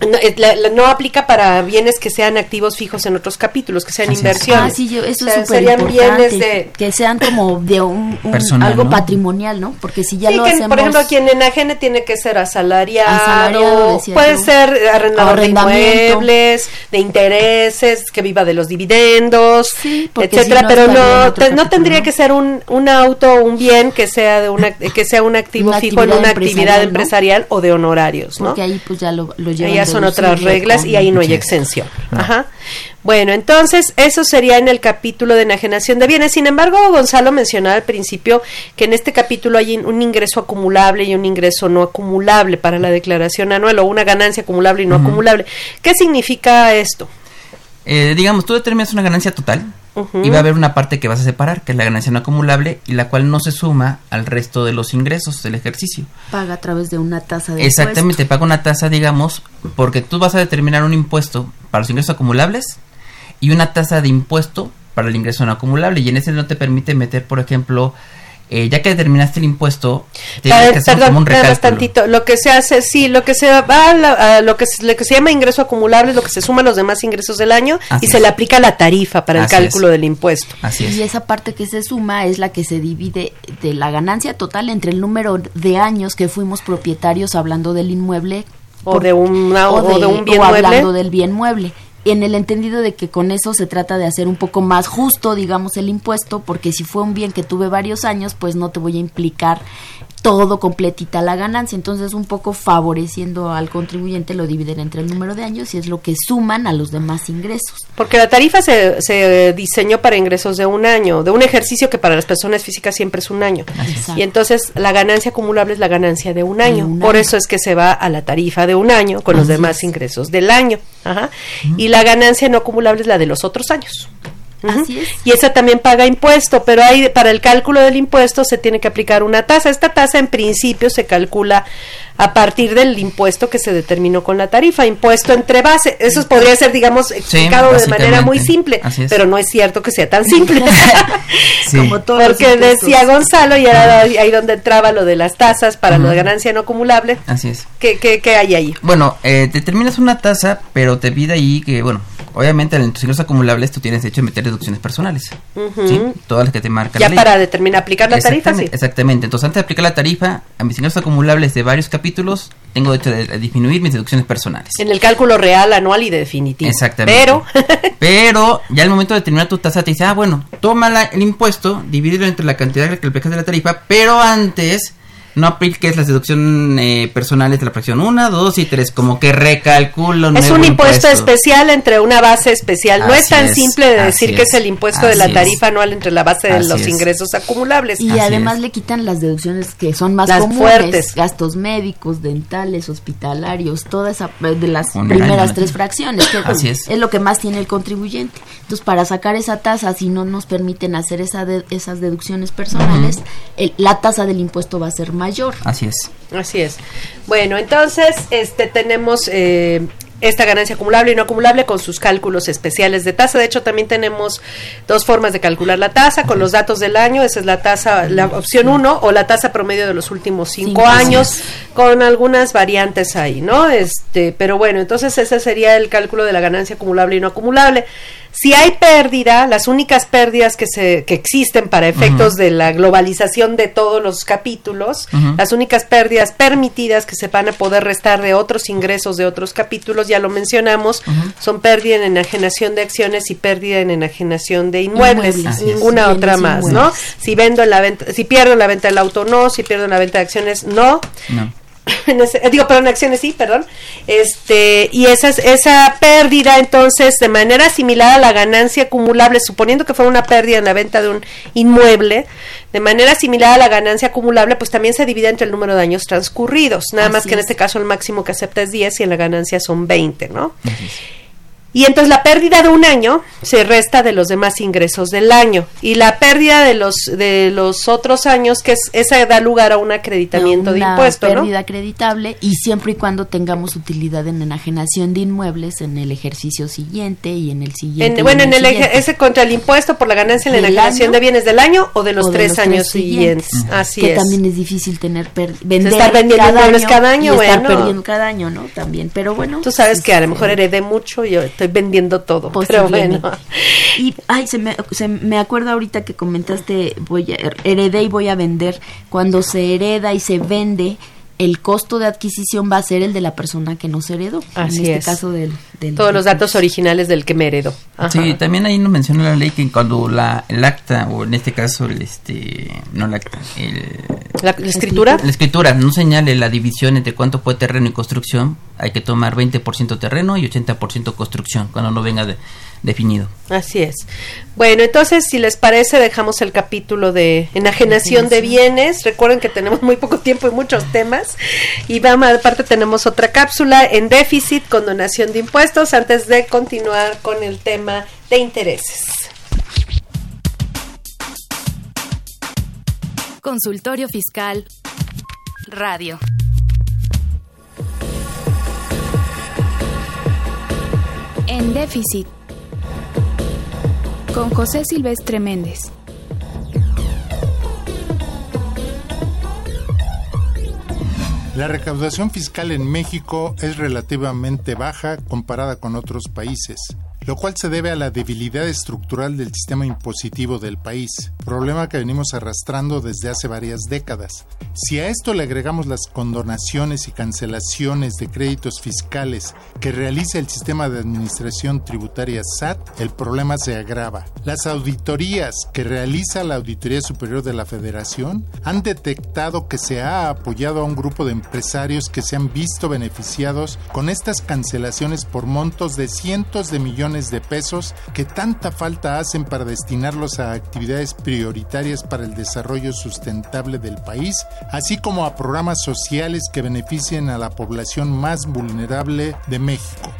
No, no, aplica para bienes que sean activos fijos en otros capítulos, que sean inversiones. Ah, sí, eso es serían bienes de que sean como de un, algo patrimonial, ¿no? Porque si ya lo que, hacemos, por ejemplo, quien enajene tiene que ser asalariado, puede ser arrendador de inmuebles, de intereses, que viva de los dividendos, etcétera, pero no no tendría que ser un, un auto o un bien que sea de una que sea un activo fijo en una actividad empresarial o de honorarios, ¿no? Porque ahí pues ya lo, lo son otras reglas y ahí no hay exención. Ajá. Bueno, entonces eso sería en el capítulo de enajenación de bienes. Sin embargo, Gonzalo mencionaba al principio que en este capítulo hay un ingreso acumulable y un ingreso no acumulable para la declaración anual o una ganancia acumulable y no acumulable. ¿Qué significa esto? Eh, digamos, tú determinas una ganancia total y va a haber una parte que vas a separar, que es la ganancia no acumulable y la cual no se suma al resto de los ingresos del ejercicio. Paga a través de una tasa de Exactamente, paga una tasa, digamos, porque tú vas a determinar un impuesto para los ingresos acumulables y una tasa de impuesto para el ingreso no acumulable. Y en ese no te permite meter, por ejemplo, eh, ya que determinaste el impuesto, tienes que hacer como un tantito. Lo que se hace, sí, lo que se va a, lo que se, lo que se llama ingreso acumulable es lo que se suma a los demás ingresos del año y se le aplica la tarifa para el cálculo del impuesto. Así es. Y esa parte que se suma es la que se divide de la ganancia total entre el número de años que fuimos propietarios hablando del inmueble o de, un, o de, un bien o hablando del bien mueble en el entendido de que con eso se trata de hacer un poco más justo, digamos, el impuesto, porque si fue un bien que tuve varios años, pues no te voy a implicar todo completita la ganancia. Entonces, un poco favoreciendo al contribuyente lo dividen entre el número de años y es lo que suman a los demás ingresos. Porque la tarifa se, se diseñó para ingresos de un año, de un ejercicio que para las personas físicas siempre es un año. Y entonces la ganancia acumulable es la ganancia de un año. Por eso es que se va a la tarifa de un año con los demás ingresos del año. Ajá. Y la ganancia no acumulable es la de los otros años. Y esa también paga impuesto, pero hay para el cálculo del impuesto se tiene que aplicar una tasa. Esta tasa en principio se calcula a partir del impuesto que se determinó con la tarifa, impuesto entre base. Eso podría ser, digamos, explicado de manera muy simple, pero no es cierto que sea tan simple. Como Porque decía Gonzalo, y era ahí donde entraba lo de las tasas para la ganancia no acumulable. Así es. ¿Qué, qué, hay ahí? Bueno, eh, determinas una tasa, pero te pide ahí que, bueno, obviamente en tus ingresos acumulables tú tienes derecho a meter deducciones personales. ¿sí? Todas las que te marcan. Ya para determinar, aplicar la tarifa, sí. Exactamente. Entonces, antes de aplicar la tarifa, a mis ingresos acumulables de varios capítulos capítulos, tengo derecho de disminuir mis deducciones personales. En el cálculo real, anual y definitivo. Exactamente. Pero, pero ya al momento de determinar tu tasa te dice, ah, bueno, toma el impuesto, divídelo entre la cantidad que le de la tarifa, pero antes no apliques las deducciones eh, personales de la fracción 1, 2 y 3, como que recalculo. Es un impuesto, especial entre una base especial. no es tan simple de decir que es el impuesto de la tarifa anual entre la base de los ingresos acumulables. Y además le quitan las deducciones que son más las fuertes. gastos médicos, dentales, hospitalarios, todas esa, eh, de las primeras tres fracciones. Que Así es. es lo que más tiene el contribuyente. Entonces, para sacar esa tasa, si no nos permiten hacer esa esas deducciones personales, la tasa del impuesto va a ser mayor. Así es. Así es. Bueno, entonces este tenemos eh, esta ganancia acumulable y no acumulable con sus cálculos especiales de tasa. De hecho, también tenemos dos formas de calcular la tasa con los datos del año. Esa es la tasa, la opción 1 o la tasa promedio de los últimos cinco, años, con algunas variantes ahí, ¿no? Este, pero bueno, entonces ese sería el cálculo de la ganancia acumulable y no acumulable. Si hay pérdida, las únicas pérdidas que, se, que existen para efectos de la globalización de todos los capítulos, las únicas pérdidas permitidas que se van a poder restar de otros ingresos de otros capítulos, ya lo mencionamos, son pérdida en enajenación de acciones y pérdida en enajenación de inmuebles, ninguna otra más, ¿no? Si vendo la venta, si pierdo la venta del auto, no, si pierdo la venta de acciones, no. no. digo, perdón, acciones sí, perdón. Este, y esa, esa pérdida, entonces, de manera similar a la ganancia acumulable, suponiendo que fue una pérdida en la venta de un inmueble, de manera similar a la ganancia acumulable, pues también se divide entre el número de años transcurridos. Nada más que en este caso el máximo que acepta es 10 y en la ganancia son 20, ¿no? Y entonces la pérdida de un año se resta de los demás ingresos del año. Y la pérdida de los de los otros años, que es, esa da lugar a un acreditamiento de impuesto, Una pérdida acreditable y siempre y cuando tengamos utilidad en enajenación de inmuebles en el ejercicio siguiente y en el siguiente. bueno, en, el, ese contra el impuesto por la ganancia en la enajenación de bienes del año o de los, tres, años siguientes. Así que es. también es difícil tener vender estar vendiendo cada año, cada año y estar perdiendo cada año, ¿no? También, pero bueno. Tú sabes que a lo mejor heredé mucho y yo estoy vendiendo todo. Pero bueno. Y, ay, se me, se me acuerdo ahorita que comentaste, voy a, heredé y voy a vender. Cuando se hereda y se vende, el costo de adquisición va a ser el de la persona que nos heredó. Así en este es. caso del, Todos los datos originales del que me heredó. Sí, también ahí nos menciona la ley que cuando la, el acta, o en este caso, el, este, no el acta, el, ¿La, escritura? La escritura no señale la división entre cuánto fue terreno y construcción, hay que tomar 20% terreno y 80% construcción, cuando no venga de, definido. Así es. Bueno, entonces, si les parece, dejamos el capítulo de enajenación de bienes. Recuerden que tenemos muy poco tiempo y muchos temas. Y vamos, aparte tenemos otra cápsula en déficit, condonación de impuestos, antes de continuar con el tema de intereses. Consultorio Fiscal Radio. En déficit con José Silvestre Méndez. La recaudación fiscal en México es relativamente baja comparada con otros países lo cual se debe a la debilidad estructural del sistema impositivo del país, problema que venimos arrastrando desde hace varias décadas. Si a esto le agregamos las condonaciones y cancelaciones de créditos fiscales que realiza el sistema de administración tributaria SAT, el problema se agrava. Las auditorías que realiza la Auditoría Superior de la Federación han detectado que se ha apoyado a un grupo de empresarios que se han visto beneficiados con estas cancelaciones por montos de cientos de millones de pesos que tanta falta hacen para destinarlos a actividades prioritarias para el desarrollo sustentable del país, así como a programas sociales que beneficien a la población más vulnerable de México.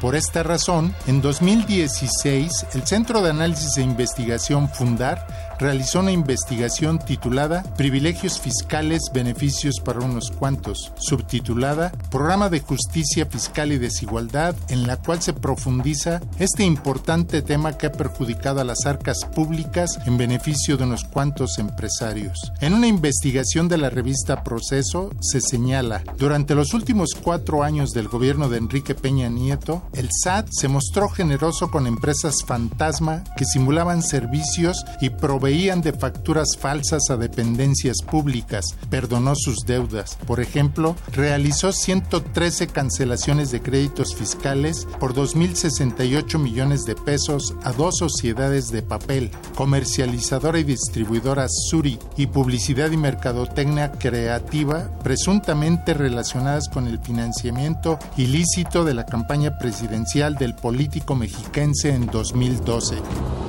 Por esta razón, en 2016, el Centro de Análisis e Investigación Fundar realizó una investigación titulada Privilegios Fiscales, Beneficios para unos cuantos, subtitulada Programa de Justicia Fiscal y Desigualdad, en la cual se profundiza este importante tema que ha perjudicado a las arcas públicas en beneficio de unos cuantos empresarios. En una investigación de la revista Proceso se señala, durante los últimos cuatro años del gobierno de Enrique Peña Nieto, el SAT se mostró generoso con empresas fantasma que simulaban servicios y proveedores de facturas falsas a dependencias públicas, perdonó sus deudas. Por ejemplo, realizó 113 cancelaciones de créditos fiscales por 2.068 millones de pesos a dos sociedades de papel, comercializadora y distribuidora Suri y Publicidad y Mercadotecnia Creativa, presuntamente relacionadas con el financiamiento ilícito de la campaña presidencial del político mexiquense en 2012.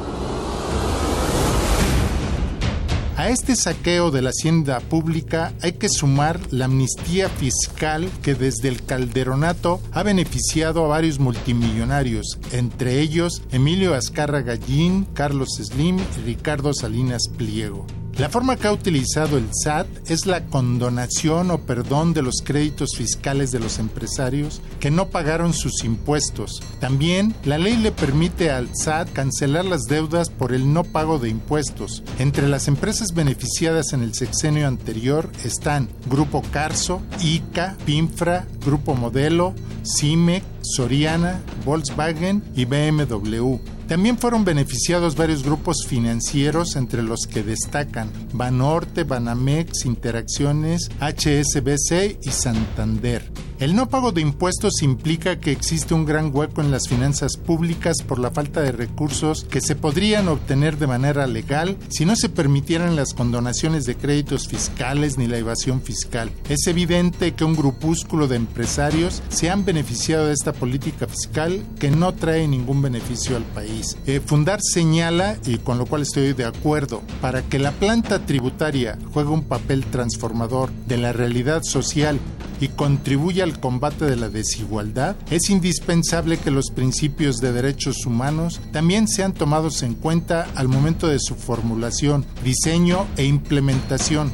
A este saqueo de la hacienda pública hay que sumar la amnistía fiscal que desde el calderonato ha beneficiado a varios multimillonarios, entre ellos Emilio Azcarra Gallín, Carlos Slim y Ricardo Salinas Pliego. La forma que ha utilizado el SAT es la condonación o perdón de los créditos fiscales de los empresarios que no pagaron sus impuestos. También la ley le permite al SAT cancelar las deudas por el no pago de impuestos. Entre las empresas beneficiadas en el sexenio anterior están Grupo Carso, ICA, Pinfra, Grupo Modelo, CIMEC, Soriana, Volkswagen y BMW. También fueron beneficiados varios grupos financieros, entre los que destacan Banorte, Banamex, Interacciones, HSBC y Santander. El no pago de impuestos implica que existe un gran hueco en las finanzas públicas por la falta de recursos que se podrían obtener de manera legal si no se permitieran las condonaciones de créditos fiscales ni la evasión fiscal. Es evidente que un grupúsculo de empresarios se han beneficiado de esta política fiscal que no trae ningún beneficio al país. Eh, Fundar señala, y con lo cual estoy de acuerdo, para que la planta tributaria juegue un papel transformador de la realidad social y contribuya al combate de la desigualdad, es indispensable que los principios de derechos humanos también sean tomados en cuenta al momento de su formulación, diseño e implementación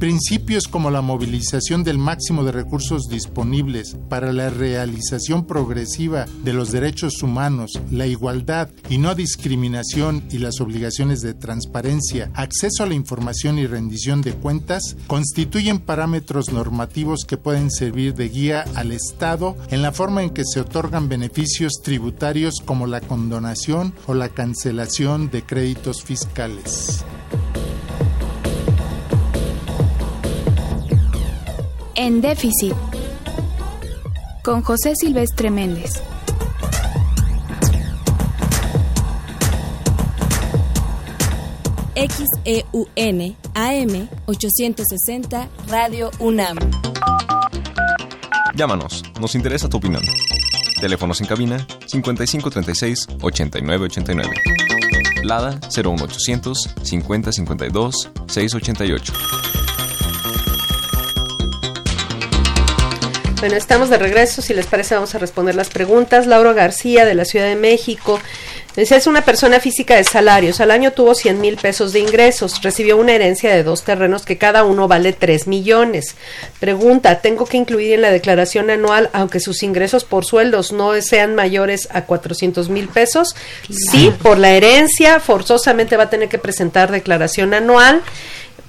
Principios como la movilización del máximo de recursos disponibles para la realización progresiva de los derechos humanos, la igualdad y no discriminación y las obligaciones de transparencia, acceso a la información y rendición de cuentas constituyen parámetros normativos que pueden servir de guía al Estado en la forma en que se otorgan beneficios tributarios como la condonación o la cancelación de créditos fiscales. En déficit. Con José Silvestre Méndez. XEUN AM 860 Radio UNAM. Llámanos, nos interesa tu opinión. Teléfonos en cabina 5536 8989. Lada 01800 5052 688. Bueno, estamos de regreso. Si les parece, vamos a responder las preguntas. Laura García, de la Ciudad de México. Dice, es una persona física de salarios. Al año tuvo 100 mil pesos de ingresos. Recibió una herencia de dos terrenos que cada uno vale 3 millones. Pregunta, ¿tengo que incluir en la declaración anual, aunque sus ingresos por sueldos no sean mayores a 400 mil pesos? Sí, por la herencia forzosamente va a tener que presentar declaración anual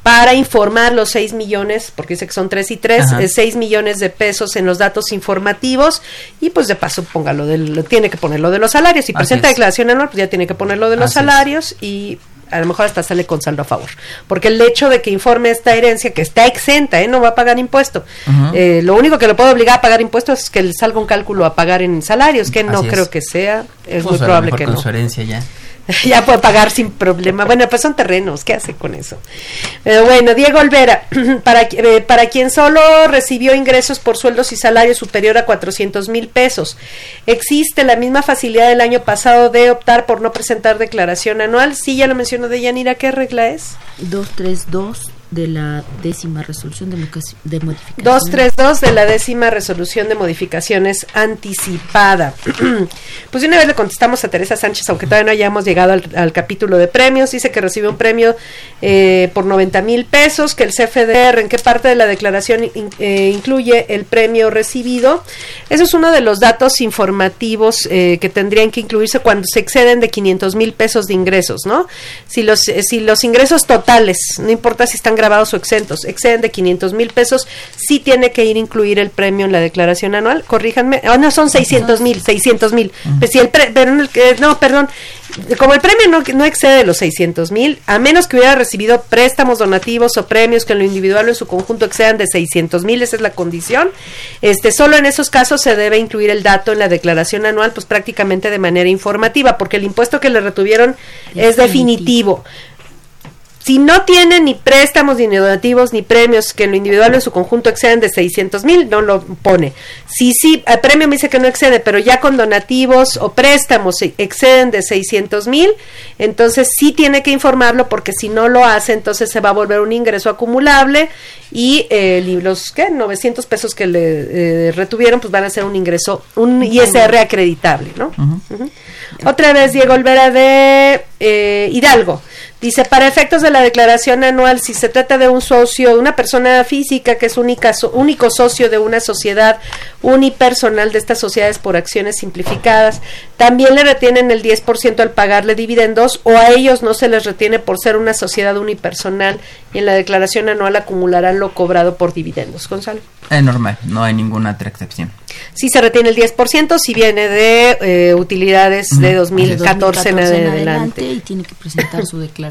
para informar los 6 millones, porque dice que son 3 y 3, 6 eh, millones de pesos en los datos informativos y pues de paso ponga lo del, tiene que poner lo de los salarios. Si presenta declaración anual, pues ya tiene que poner lo de los salarios y a lo mejor hasta sale con saldo a favor. Porque el hecho de que informe esta herencia, que está exenta, ¿eh? no va a pagar impuesto, eh, lo único que lo puede obligar a pagar impuestos es que le salga un cálculo a pagar en salarios, que no creo que sea, es muy probable que con no. su herencia ya. ya puede pagar sin problema. Bueno, pues son terrenos, ¿qué hace con eso? Pero bueno, Diego Olvera, para, eh, para quien solo recibió ingresos por sueldos y salarios superior a 400 mil pesos, ¿existe la misma facilidad del año pasado de optar por no presentar declaración anual? Sí, ya lo mencionó de Yanira, ¿qué regla es? 232 de la décima resolución de, de modificaciones. 232 de la décima resolución de modificaciones anticipada. pues una vez le contestamos a Teresa Sánchez, aunque todavía no hayamos llegado al, capítulo de premios. Dice que recibe un premio eh, por 90 mil pesos, que el CFDR, ¿en qué parte de la declaración eh, incluye el premio recibido? Eso es uno de los datos informativos eh, que tendrían que incluirse cuando se exceden de 500 mil pesos de ingresos, ¿no? Si los, si los ingresos totales, no importa si están grabados o exentos, exceden de 500 mil pesos, sí tiene que ir a incluir el premio en la declaración anual. Corríjanme, oh, no son 600 mil, 600 mil. Pues si el no, perdón, como el premio no, no excede los 600 mil, a menos que hubiera recibido préstamos donativos o premios que en lo individual o en su conjunto excedan de 600 mil, esa es la condición. Este, solo en esos casos se debe incluir el dato en la declaración anual, pues prácticamente de manera informativa, porque el impuesto que le retuvieron es definitivo. Si no tiene ni préstamos, ni donativos, ni premios que en lo individual o en su conjunto exceden de 600 mil, no lo pone. Si sí, el premio me dice que no excede, pero ya con donativos o préstamos exceden de 600 mil, entonces sí tiene que informarlo porque si no lo hace, entonces se va a volver un ingreso acumulable y eh, los ¿qué? 900 pesos que le eh, retuvieron pues van a ser un ingreso, un ISR acreditable, ¿no? Otra vez Diego Olvera de eh, Hidalgo. Dice, para efectos de la declaración anual, si se trata de un socio, una persona física que es única, único socio de una sociedad unipersonal de estas sociedades por acciones simplificadas, también le retienen el 10% al pagarle dividendos o a ellos no se les retiene por ser una sociedad unipersonal y en la declaración anual acumularán lo cobrado por dividendos. Gonzalo. Es normal, no hay ninguna otra excepción. Si se retiene el 10% si viene de eh, utilidades de 2014, en adelante. Y tiene que presentar su declaración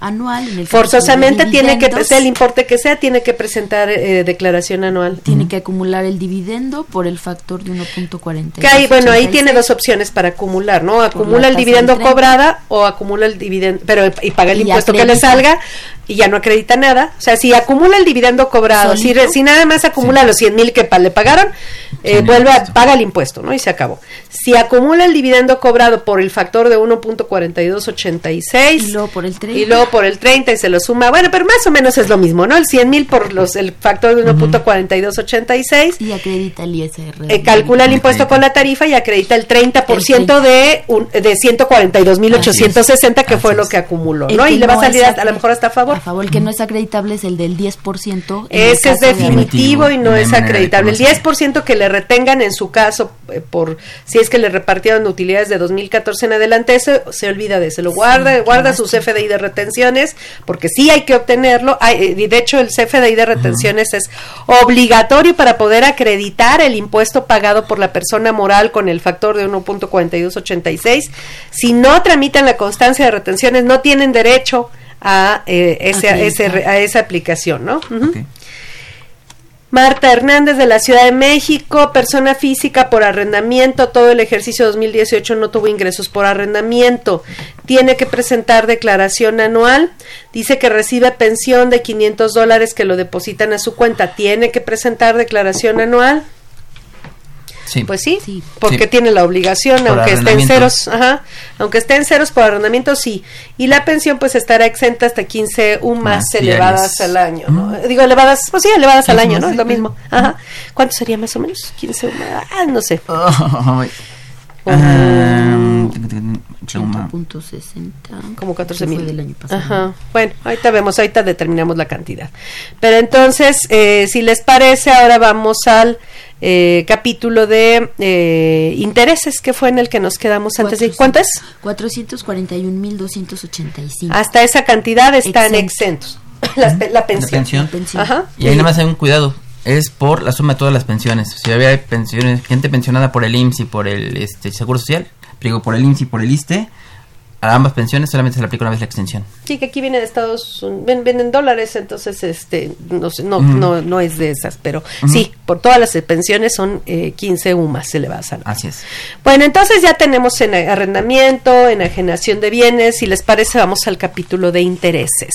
anual. En el Forzosamente tiene que, sea el importe que sea, tiene que presentar eh, declaración anual. Tiene que acumular el dividendo por el factor de 1.40. hay, bueno, ahí tiene dos opciones para acumular, ¿no? Acumula el dividendo cobrada o acumula el dividendo, pero y paga el impuesto que le salga y ya no acredita nada. O sea, si acumula el dividendo cobrado, si, si, nada más acumula los 100 mil que le pagaron, eh, vuelve a paga el impuesto, ¿no? Y se acabó. Si acumula el dividendo cobrado por el factor de 1.4286 y luego por el 30 y luego por el 30 y se lo suma, bueno, pero más o menos es lo mismo, ¿no? El 100 mil por los el factor de 1.4286 y acredita el ISR. Eh, calcula el impuesto con la tarifa y acredita el 30% de un, de 142.860 que fue lo que acumuló, ¿no? y le va a salir a lo mejor hasta a favor a favor, el que no es acreditable es el del 10%. Ese es definitivo y no es acreditable. El 10% que le retengan en su caso, eh, por si es que le repartieron utilidades de 2014 en adelante, eso se olvida de eso. Lo guarda, guarda su CFDI de retenciones, porque sí hay que obtenerlo. Eh, y de hecho, el CFDI de retenciones es obligatorio para poder acreditar el impuesto pagado por la persona moral con el factor de 1.4286. Si no tramitan la constancia de retenciones, no tienen derecho a, eh, ese, a, esa aplicación, ¿no? Marta Hernández de la Ciudad de México, persona física por arrendamiento, todo el ejercicio 2018 no tuvo ingresos por arrendamiento. Tiene que presentar declaración anual. Dice que recibe pensión de 500 dólares que lo depositan a su cuenta. Tiene que presentar declaración anual. Pues sí, porque tiene la obligación, aunque esté en ceros, ajá, aunque esté en ceros por arrendamiento, sí. Y la pensión pues estará exenta hasta 15 UMAS elevadas al año, ¿no? Digo, elevadas, pues sí, elevadas al año, ¿no? Es lo mismo. Ajá. ¿Cuánto sería más o menos? 15 UMAS, ah, no sé. Um, 80.60 como 14 mil del año pasado. Ajá. Bueno, ahorita vemos, ahorita determinamos la cantidad. Pero entonces, eh, si les parece, ahora vamos al eh, capítulo de eh, intereses que fue en el que nos quedamos antes de ¿cuánto es? 441.285 hasta esa cantidad están exentos. la, la, pensión, Ajá. y ahí nada más hay un cuidado. Es por la suma de todas las pensiones. Si había pensiones gente pensionada por el IMSS y por el este, Seguro Social digo por el IMSS y por el ISTE a ambas pensiones solamente se le aplica una vez la extensión. Sí, que aquí viene de Estados Unidos, venden dólares, entonces este no, no, no, no, es de esas, pero sí, por todas las pensiones son eh, 15 UMAS se le va a salir. Así es. Bueno, entonces ya tenemos en arrendamiento, enajenación de bienes, si les parece vamos al capítulo de intereses.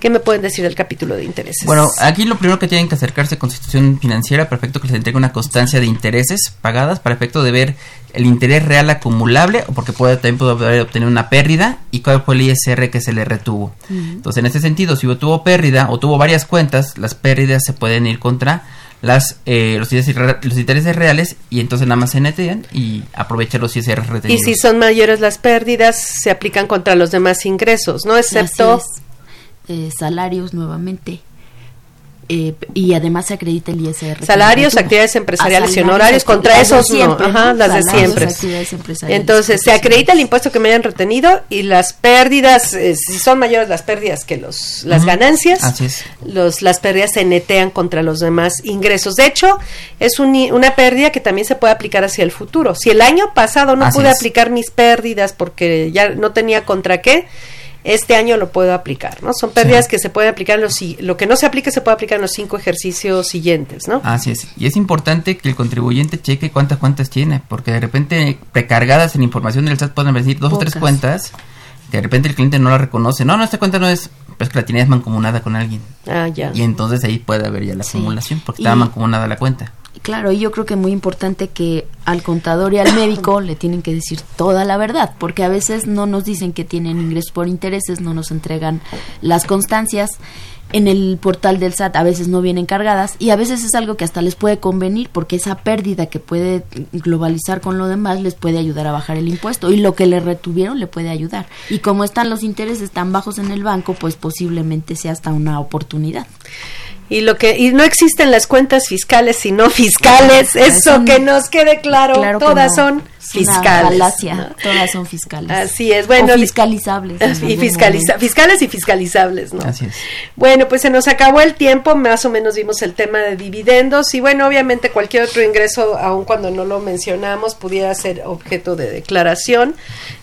¿Qué me pueden decir del capítulo de intereses? Bueno, aquí lo primero que tienen que acercarse a Constitución Financiera, perfecto que les entregue una constancia de intereses pagadas para efecto de ver el interés real acumulable o porque puede también puede obtener una pérdida y cuál fue el ISR que se le retuvo. Entonces, en este sentido, si tuvo pérdida o tuvo varias cuentas, las pérdidas se pueden ir contra las eh, los, intereses, reales y entonces nada más se netean y aprovechan los ISR retenidos. Y si son mayores las pérdidas, se aplican contra los demás ingresos, ¿no? Excepto... Eh, salarios nuevamente. Eh, y además se acredita el ISR. Salarios, actividades empresariales y honorarios, contra esos no, ajá, las de siempre. Entonces, se acredita el impuesto que me hayan retenido y las pérdidas, eh, si son mayores las pérdidas que los las ganancias, los las pérdidas se netean contra los demás ingresos. De hecho, es una pérdida que también se puede aplicar hacia el futuro. Si el año pasado no pude aplicar mis pérdidas porque ya no tenía contra qué, este año lo puedo aplicar, ¿no? Son pérdidas que se pueden aplicar, los, lo que no se aplica se puede aplicar en los cinco ejercicios siguientes, ¿no? Así es. Y es importante que el contribuyente cheque cuántas cuentas tiene, porque de repente precargadas en información del SAT pueden decir dos o tres cuentas, de repente el cliente no la reconoce. No, no, esta cuenta no es, pues que la tienes mancomunada con alguien. Ah, ya. Y entonces ahí puede haber ya la acumulación, porque está mancomunada la cuenta. Claro, y yo creo que es muy importante que al contador y al médico le tienen que decir toda la verdad, porque a veces no nos dicen que tienen ingresos por intereses, no nos entregan las constancias en el portal del SAT a veces no vienen cargadas y a veces es algo que hasta les puede convenir porque esa pérdida que puede globalizar con lo demás les puede ayudar a bajar el impuesto y lo que le retuvieron le puede ayudar. Y como están los intereses tan bajos en el banco, pues posiblemente sea hasta una oportunidad y lo que y no existen las cuentas fiscales sino fiscales. Eso que nos quede claro, todas son fiscales todas son fiscales. Así es bueno fiscalizables y fiscaliza fiscales y fiscalizables no así es. Bueno pues se nos acabó el tiempo más o menos vimos el tema de dividendos y bueno obviamente cualquier otro ingreso aun cuando no lo mencionamos pudiera ser objeto de declaración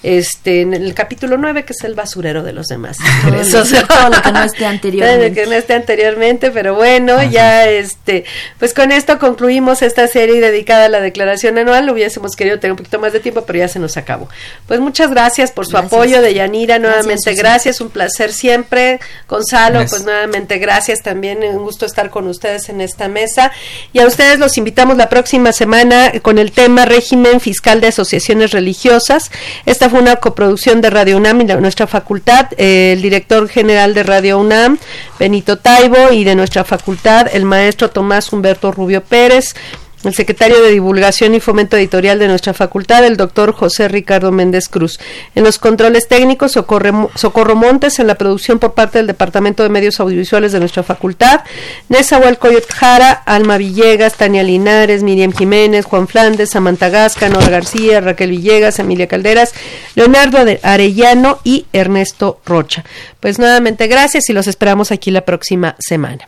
este en el capítulo 9 que es el basurero de los demás. Todo, lo que no esté anteriormente que no esté anteriormente pero bueno, ya este, pues con esto concluimos esta serie dedicada a la declaración anual. Hubiésemos querido tener un poquito más de tiempo, pero ya se nos acabó. Pues muchas gracias por su apoyo de Yanira, nuevamente gracias, un placer siempre. Gonzalo, pues nuevamente gracias también, un gusto estar con ustedes en esta mesa. Y a ustedes los invitamos la próxima semana con el tema régimen fiscal de asociaciones religiosas. Esta fue una coproducción de Radio UNAM y de nuestra facultad, eh, el director general de Radio UNAM, Benito Taibo, y de nuestra facultad, el maestro Tomás Humberto Rubio Pérez, el secretario de Divulgación y Fomento Editorial de nuestra facultad, el doctor José Ricardo Méndez Cruz. En los controles técnicos, Socorro Montes, en la producción por parte del Departamento de Medios Audiovisuales de nuestra facultad, Nesa Jara, Alma Villegas, Tania Linares, Miriam Jiménez, Juan Flandes, Samantha Gasca, Nora García, Raquel Villegas, Emilia Calderas, Leonardo Arellano y Ernesto Rocha. Pues nuevamente gracias y los esperamos aquí la próxima semana.